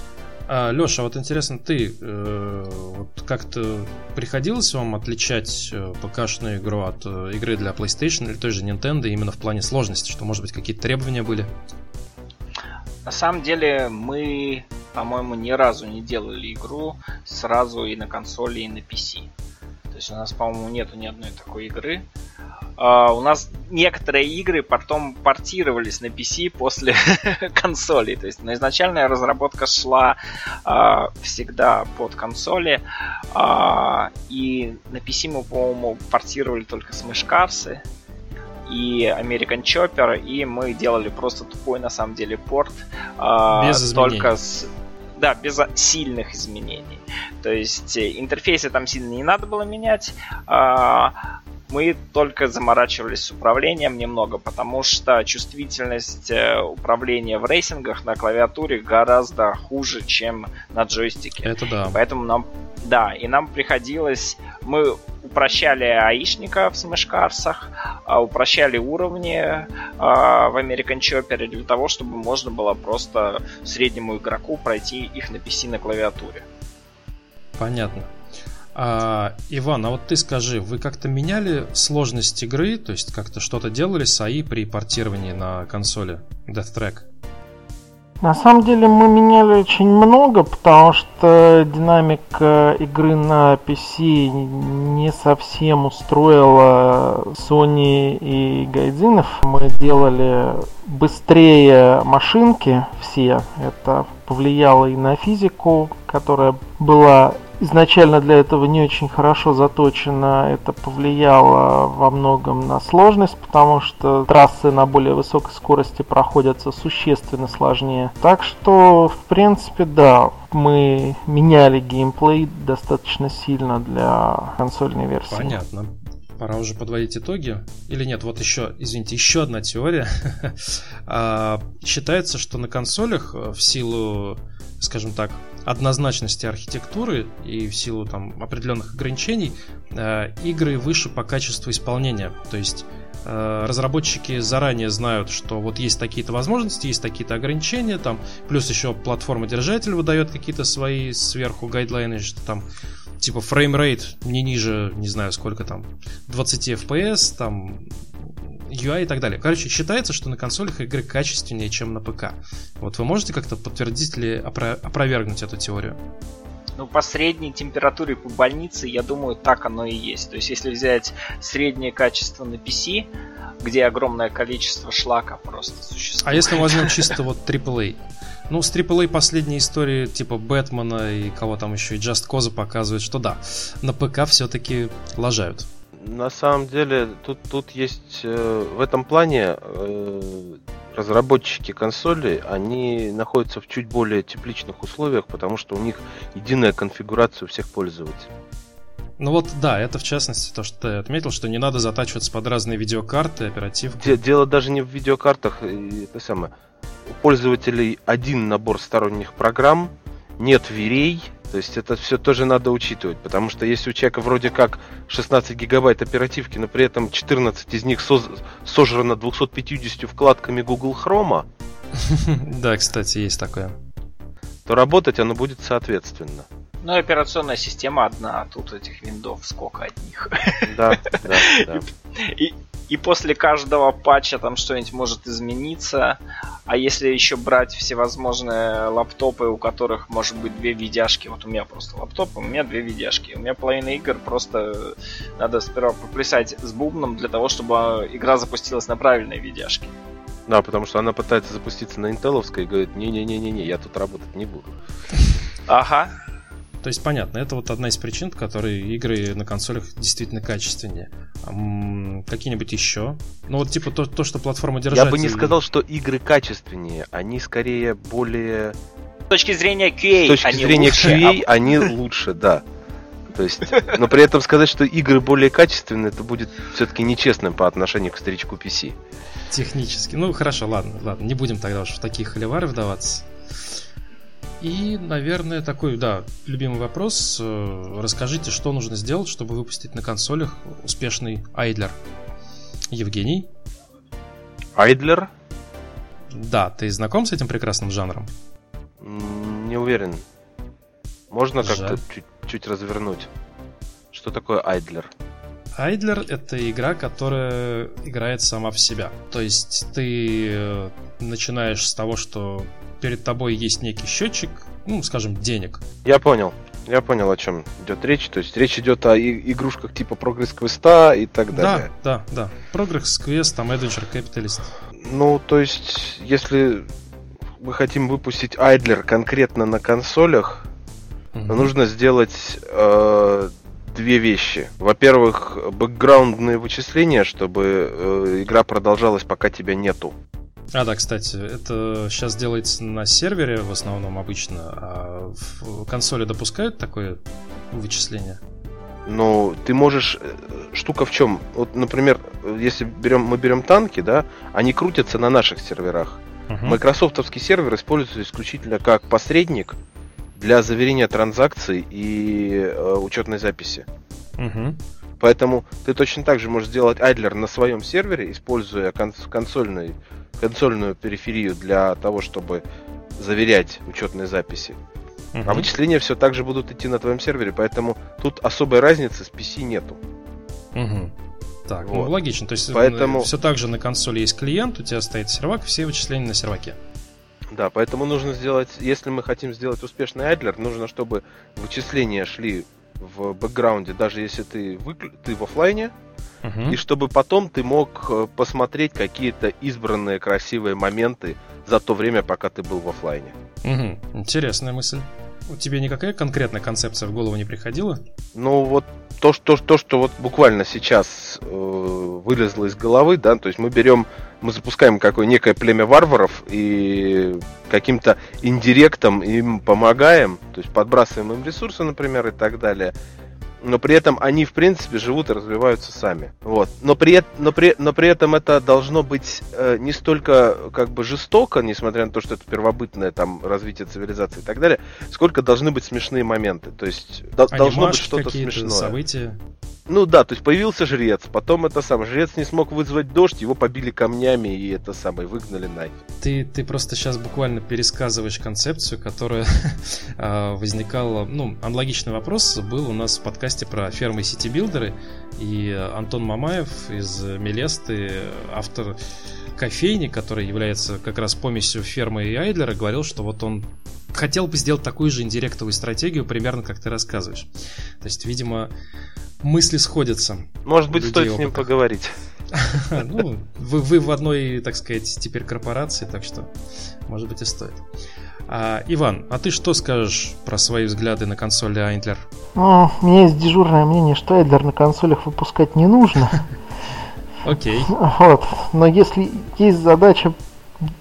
А, Леша, вот интересно, ты э, вот как-то приходилось вам отличать э, ПК-шную игру от э, игры для PlayStation или той же Nintendo именно в плане сложности, что, может быть, какие-то требования были? На самом деле мы, по-моему, ни разу не делали игру сразу и на консоли, и на PC. Есть у нас, по-моему, нету ни одной такой игры. Uh, у нас некоторые игры потом портировались на PC после консоли. То есть ну, изначальная разработка шла uh, всегда под консоли. Uh, и на PC мы, по-моему, портировали только Smash Cars и American Chopper, и мы делали просто тупой на самом деле порт. Без только с да, без сильных изменений. То есть э, интерфейсы там сильно не надо было менять, мы только заморачивались с управлением немного, потому что чувствительность э, управления в рейсингах на клавиатуре гораздо хуже, чем на джойстике. Это да. Поэтому нам, да, и нам приходилось, мы упрощали аишника в Smash Cars, а упрощали уровни а, в American Chopper для того, чтобы можно было просто среднему игроку пройти их на PC на клавиатуре. Понятно. А, Иван, а вот ты скажи, вы как-то меняли сложность игры, то есть как-то что-то делали с АИ при портировании на консоли Death Track? На самом деле мы меняли очень много, потому что динамика игры на PC не совсем устроила Sony и Гайдинов. Мы делали быстрее машинки все. Это повлияло и на физику, которая была изначально для этого не очень хорошо заточено, это повлияло во многом на сложность, потому что трассы на более высокой скорости проходятся существенно сложнее. Так что, в принципе, да, мы меняли геймплей достаточно сильно для консольной версии. Понятно. Пора уже подводить итоги. Или нет, вот еще, извините, еще одна теория. А, считается, что на консолях э, в силу, скажем так, однозначности архитектуры и в силу там определенных ограничений э, игры выше по качеству исполнения. То есть э, разработчики заранее знают, что вот есть такие-то возможности, есть такие-то ограничения, там плюс еще платформа-держатель выдает какие-то свои сверху гайдлайны, что там типа фреймрейт не ниже, не знаю сколько там, 20 FPS, там UI и так далее. Короче, считается, что на консолях игры качественнее, чем на ПК. Вот вы можете как-то подтвердить или опро- опровергнуть эту теорию? Ну, по средней температуре по больнице, я думаю, так оно и есть. То есть, если взять среднее качество на PC, где огромное количество шлака просто существует. А если мы возьмем чисто вот AAA? Ну, с AAA последние истории типа Бэтмена и кого там еще, и Just Cause показывают, что да, на ПК все-таки лажают на самом деле тут, тут есть э, в этом плане э, разработчики консолей, они находятся в чуть более тепличных условиях, потому что у них единая конфигурация у всех пользователей. Ну вот, да, это в частности то, что ты отметил, что не надо затачиваться под разные видеокарты, оперативку. Дело даже не в видеокартах, это самое. У пользователей один набор сторонних программ, нет верей, то есть это все тоже надо учитывать, потому что если у человека вроде как 16 гигабайт оперативки, но при этом 14 из них соз... сожрано 250 вкладками Google Chrome, да, кстати, есть такое, то работать оно будет соответственно. Ну, операционная система одна, а тут этих виндов сколько от них. Да, да, да. И, и после каждого патча там что-нибудь может измениться. А если еще брать всевозможные лаптопы, у которых может быть две видяшки, вот у меня просто лаптоп, у меня две видяшки. У меня половина игр просто надо сперва поплясать с бубном для того, чтобы игра запустилась на правильной видяшке. Да, потому что она пытается запуститься на интеловской и говорит, не-не-не-не, я тут работать не буду. Ага, то есть понятно, это вот одна из причин, по которой игры на консолях действительно качественнее. какие-нибудь еще? Ну вот типа то, то, что платформа держать... Я бы не сказал, что игры качественнее, они скорее более... С точки зрения QA, С точки они зрения лучше, QA, а... они лучше, да. То есть, но при этом сказать, что игры более качественные, это будет все-таки нечестным по отношению к старичку PC. Технически. Ну хорошо, ладно, ладно, не будем тогда уж в такие холивары вдаваться. И, наверное, такой, да, любимый вопрос. Э, расскажите, что нужно сделать, чтобы выпустить на консолях успешный Айдлер. Евгений? Айдлер? Да, ты знаком с этим прекрасным жанром? Не уверен. Можно как-то чуть, чуть развернуть. Что такое Айдлер? Айдлер — это игра, которая играет сама в себя. То есть ты э, начинаешь с того, что перед тобой есть некий счетчик, ну, скажем, денег. Я понял. Я понял, о чем идет речь. То есть речь идет о игрушках типа Progress Quest и так далее. Да, да, да. Progress Quest, там Adventure Capitalist. Ну, то есть, если мы хотим выпустить Айдлер конкретно на консолях, угу. нужно сделать э, две вещи. Во-первых, бэкграундные вычисления, чтобы э, игра продолжалась, пока тебя нету. А, да, кстати, это сейчас делается на сервере в основном обычно, а в консоли допускают такое вычисление? Ну, ты можешь... Э, штука в чем? Вот, например, если берем, мы берем танки, да, они крутятся на наших серверах. Uh-huh. Майкрософтовский сервер используется исключительно как посредник для заверения транзакций и э, учетной записи. Uh-huh. Поэтому ты точно так же можешь сделать айдлер на своем сервере, используя конс- консольный, консольную периферию для того, чтобы заверять учетные записи. Uh-huh. А вычисления все так же будут идти на твоем сервере, поэтому тут особой разницы с PC нету. Угу. Так, ну, вот. ну логично. То есть поэтому... все так же на консоли есть клиент, у тебя стоит сервак, все вычисления на серваке. Да, поэтому нужно сделать, если мы хотим сделать успешный айдлер, нужно, чтобы вычисления шли в бэкграунде, даже если ты, выкл... ты в офлайне, uh-huh. и чтобы потом ты мог э, посмотреть какие-то избранные красивые моменты за то время, пока ты был в офлайне. Угу. Интересная мысль. У тебя никакая конкретная концепция в голову не приходила? Ну вот то, что, то, что вот буквально сейчас э, вылезло из головы, да, то есть мы берем, мы запускаем какое некое племя варваров и каким-то индиректом им помогаем, то есть подбрасываем им ресурсы, например, и так далее но при этом они, в принципе, живут и развиваются сами. Вот. Но, при, но, при, но при этом это должно быть э, не столько как бы жестоко, несмотря на то, что это первобытное там развитие цивилизации и так далее, сколько должны быть смешные моменты. То есть до, должно быть что-то смешное. события. Ну да, то есть появился жрец, потом это сам жрец не смог вызвать дождь, его побили камнями и это самое выгнали нафиг. Ты, ты просто сейчас буквально пересказываешь концепцию, которая а, возникала, ну, аналогичный вопрос был у нас в подкасте про фермы сити-билдеры, и Антон Мамаев из Мелесты, автор кофейни, который является как раз помесью фермы и Айдлера, говорил, что вот он хотел бы сделать такую же индиректовую стратегию, примерно как ты рассказываешь. То есть, видимо, мысли сходятся. Может быть, стоит опыта. с ним поговорить. Ну, вы, вы в одной, так сказать, теперь корпорации, так что, может быть, и стоит. А, Иван, а ты что скажешь про свои взгляды на консоли Айнтлер? Ну, у меня есть дежурное мнение, что Айдлер на консолях выпускать не нужно. Окей. Вот. Но если есть задача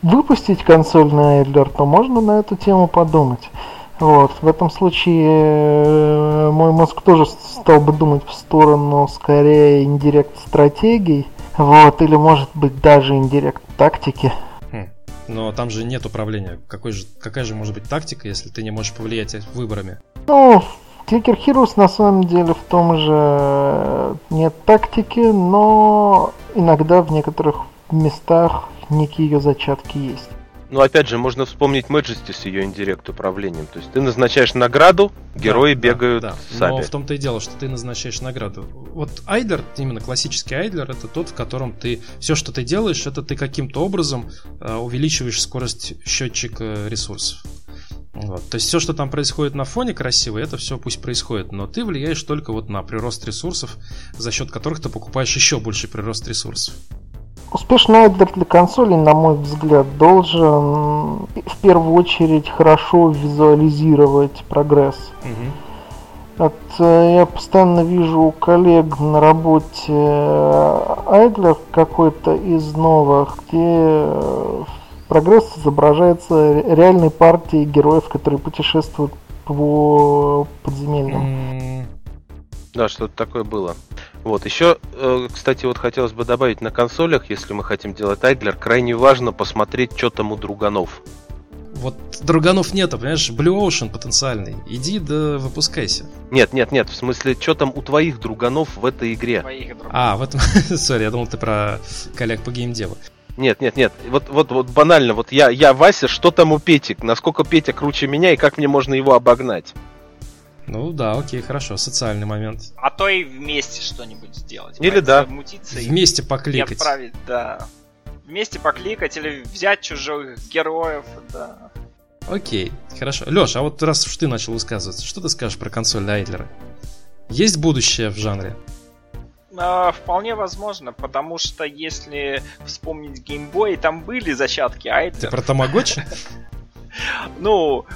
выпустить консольный Айдлер, то можно на эту тему подумать. Вот. В этом случае э, мой мозг тоже стал бы думать в сторону скорее индирект стратегий, вот, или может быть даже индирект тактики. Хм. Но там же нет управления. Какой же, какая же может быть тактика, если ты не можешь повлиять выборами? Ну, Clicker Heroes на самом деле в том же нет тактики, но иногда в некоторых местах некие ее зачатки есть. Ну, опять же, можно вспомнить Majesty с ее индирект управлением. То есть ты назначаешь награду, герои да, бегают да, да. сами. Но в том-то и дело, что ты назначаешь награду. Вот Айдер, именно классический Айдер, это тот, в котором ты все, что ты делаешь, это ты каким-то образом э, увеличиваешь скорость счетчика ресурсов. Вот. То есть все, что там происходит на фоне красиво, это все пусть происходит, но ты влияешь только вот на прирост ресурсов, за счет которых ты покупаешь еще больше прирост ресурсов. Успешный айдлер для консолей, на мой взгляд, должен в первую очередь хорошо визуализировать прогресс. Угу. Вот, э, я постоянно вижу у коллег на работе айдлер какой-то из новых, где э, прогресс изображается реальной партией героев, которые путешествуют по подземельям. Да, что-то такое было. Вот, еще, э, кстати, вот хотелось бы добавить на консолях, если мы хотим делать Айдлер, крайне важно посмотреть, что там у друганов. Вот друганов нету, понимаешь, Blue Ocean потенциальный. Иди да выпускайся. Нет, нет, нет, в смысле, что там у твоих друганов в этой игре? А, в этом... Сори, я думал, ты про коллег по геймдеву. Нет, нет, нет. Вот, вот, вот банально, вот я, я Вася, что там у Пети? Насколько Петя круче меня и как мне можно его обогнать? Ну да, окей, хорошо, социальный момент. А то и вместе что-нибудь сделать. Или да. Мутиться вместе покликать. И отправить, да. Вместе покликать или взять чужих героев, да. Окей, хорошо. Леш, а вот раз уж ты начал высказываться, что ты скажешь про консоль Айдлера? Есть будущее в жанре? А, вполне возможно, потому что если вспомнить геймбой, там были зачатки Айдлера. Ты про Тамагочи? Ну,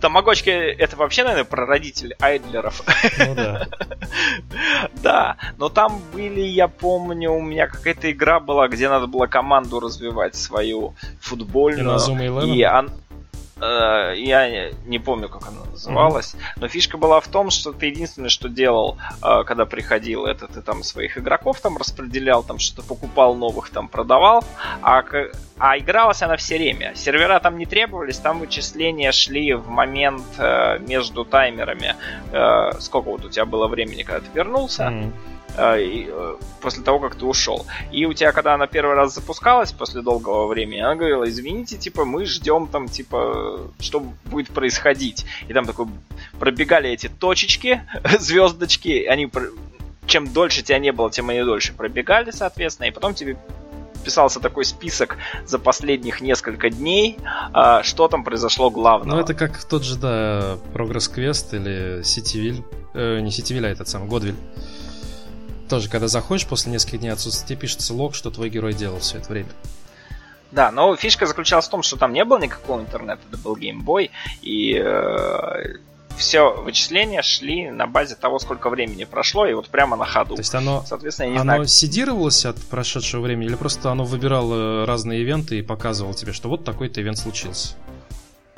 Тамагочки это вообще, наверное, прародитель айдлеров. Ну да. Да, но там были, я помню, у меня какая-то игра была, где надо было команду развивать свою футбольную. И, я не помню, как она называлась, mm-hmm. но фишка была в том, что ты единственное, что делал, э, когда приходил, это ты там своих игроков там распределял, там что-то покупал новых, там продавал, а, а игралась она все время. Сервера там не требовались, там вычисления шли в момент э, между таймерами, сколько вот у тебя было времени, когда ты вернулся. Mm-hmm Э, э, после того, как ты ушел. И у тебя, когда она первый раз запускалась после долгого времени, она говорила, извините, типа, мы ждем там, типа, что будет происходить. И там такой пробегали эти точечки, звездочки, они чем дольше тебя не было, тем они дольше пробегали, соответственно, и потом тебе писался такой список за последних несколько дней, а, что там произошло главного. Ну, это как тот же, да, Progress Quest или Ситивиль, э, не Ситивиль, а этот самый, Годвиль тоже, когда заходишь после нескольких дней отсутствия, тебе пишется лог, что твой герой делал все это время. Да, но фишка заключалась в том, что там не было никакого интернета, это был геймбой, и э, все вычисления шли на базе того, сколько времени прошло, и вот прямо на ходу. То есть оно, Соответственно, я не оно знаю... сидировалось от прошедшего времени, или просто оно выбирало разные ивенты и показывало тебе, что вот такой-то ивент случился?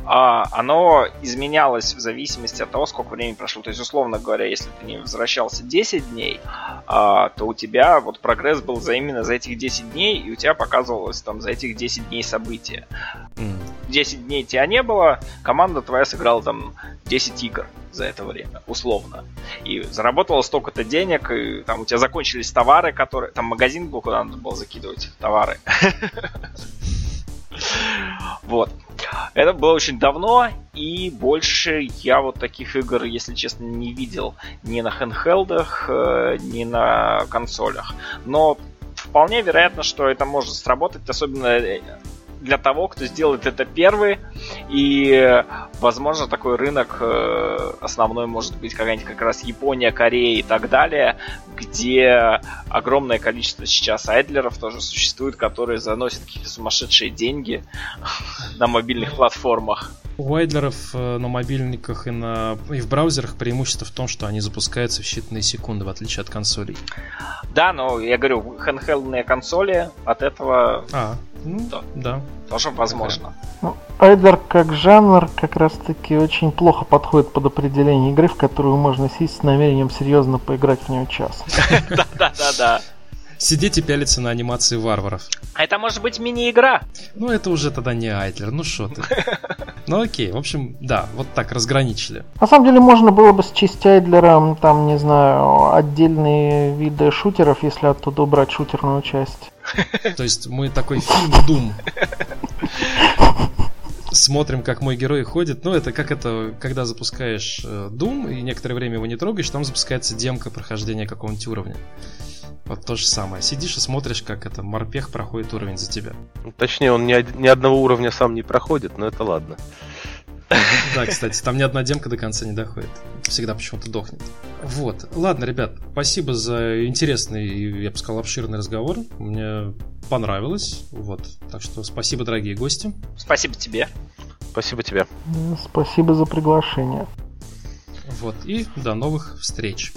А, оно изменялось в зависимости от того, сколько времени прошло. То есть, условно говоря, если ты не возвращался 10 дней, а, то у тебя вот прогресс был за именно за этих 10 дней, и у тебя показывалось там за этих 10 дней события. Mm. 10 дней тебя не было, команда твоя сыграла там 10 игр за это время, условно. И заработала столько-то денег, и там у тебя закончились товары, которые... Там магазин был, куда надо было закидывать товары. Вот. Это было очень давно, и больше я вот таких игр, если честно, не видел ни на хендхелдах, э, ни на консолях. Но вполне вероятно, что это может сработать, особенно э, для того, кто сделает это первый. И, возможно, такой рынок э, основной может быть какая-нибудь как раз Япония, Корея и так далее, где огромное количество сейчас айдлеров тоже существует, которые заносят какие-то сумасшедшие деньги на мобильных платформах. У айдлеров э, на мобильниках и, на, и в браузерах преимущество в том, что они запускаются в считанные секунды, в отличие от консолей. Да, но я говорю, handheldные консоли от этого а. Ну, Да. да. Тоже возможно. Ну, Айдер как жанр как раз таки очень плохо подходит под определение игры, в которую можно сесть с намерением серьезно поиграть в нее час. Да-да-да-да. Сидеть и пялиться на анимации варваров. А это может быть мини-игра. Ну, это уже тогда не Айдлер, ну что ты. Ну окей, в общем, да, вот так разграничили. На самом деле можно было бы счесть Айдлером, там, не знаю, отдельные виды шутеров, если оттуда убрать шутерную часть. То есть мы такой фильм Doom смотрим, как мой герой ходит. Ну, это как это, когда запускаешь э, Doom и некоторое время его не трогаешь, там запускается демка прохождения какого-нибудь уровня. Вот то же самое. Сидишь и смотришь, как это морпех проходит уровень за тебя. Точнее, он ни, ни одного уровня сам не проходит, но это ладно. Да, кстати, там ни одна демка до конца не доходит. Всегда почему-то дохнет. Вот. Ладно, ребят, спасибо за интересный, и, я бы сказал, обширный разговор. Мне понравилось. Вот. Так что спасибо, дорогие гости. Спасибо тебе. Спасибо тебе. Спасибо за приглашение. Вот. И до новых встреч.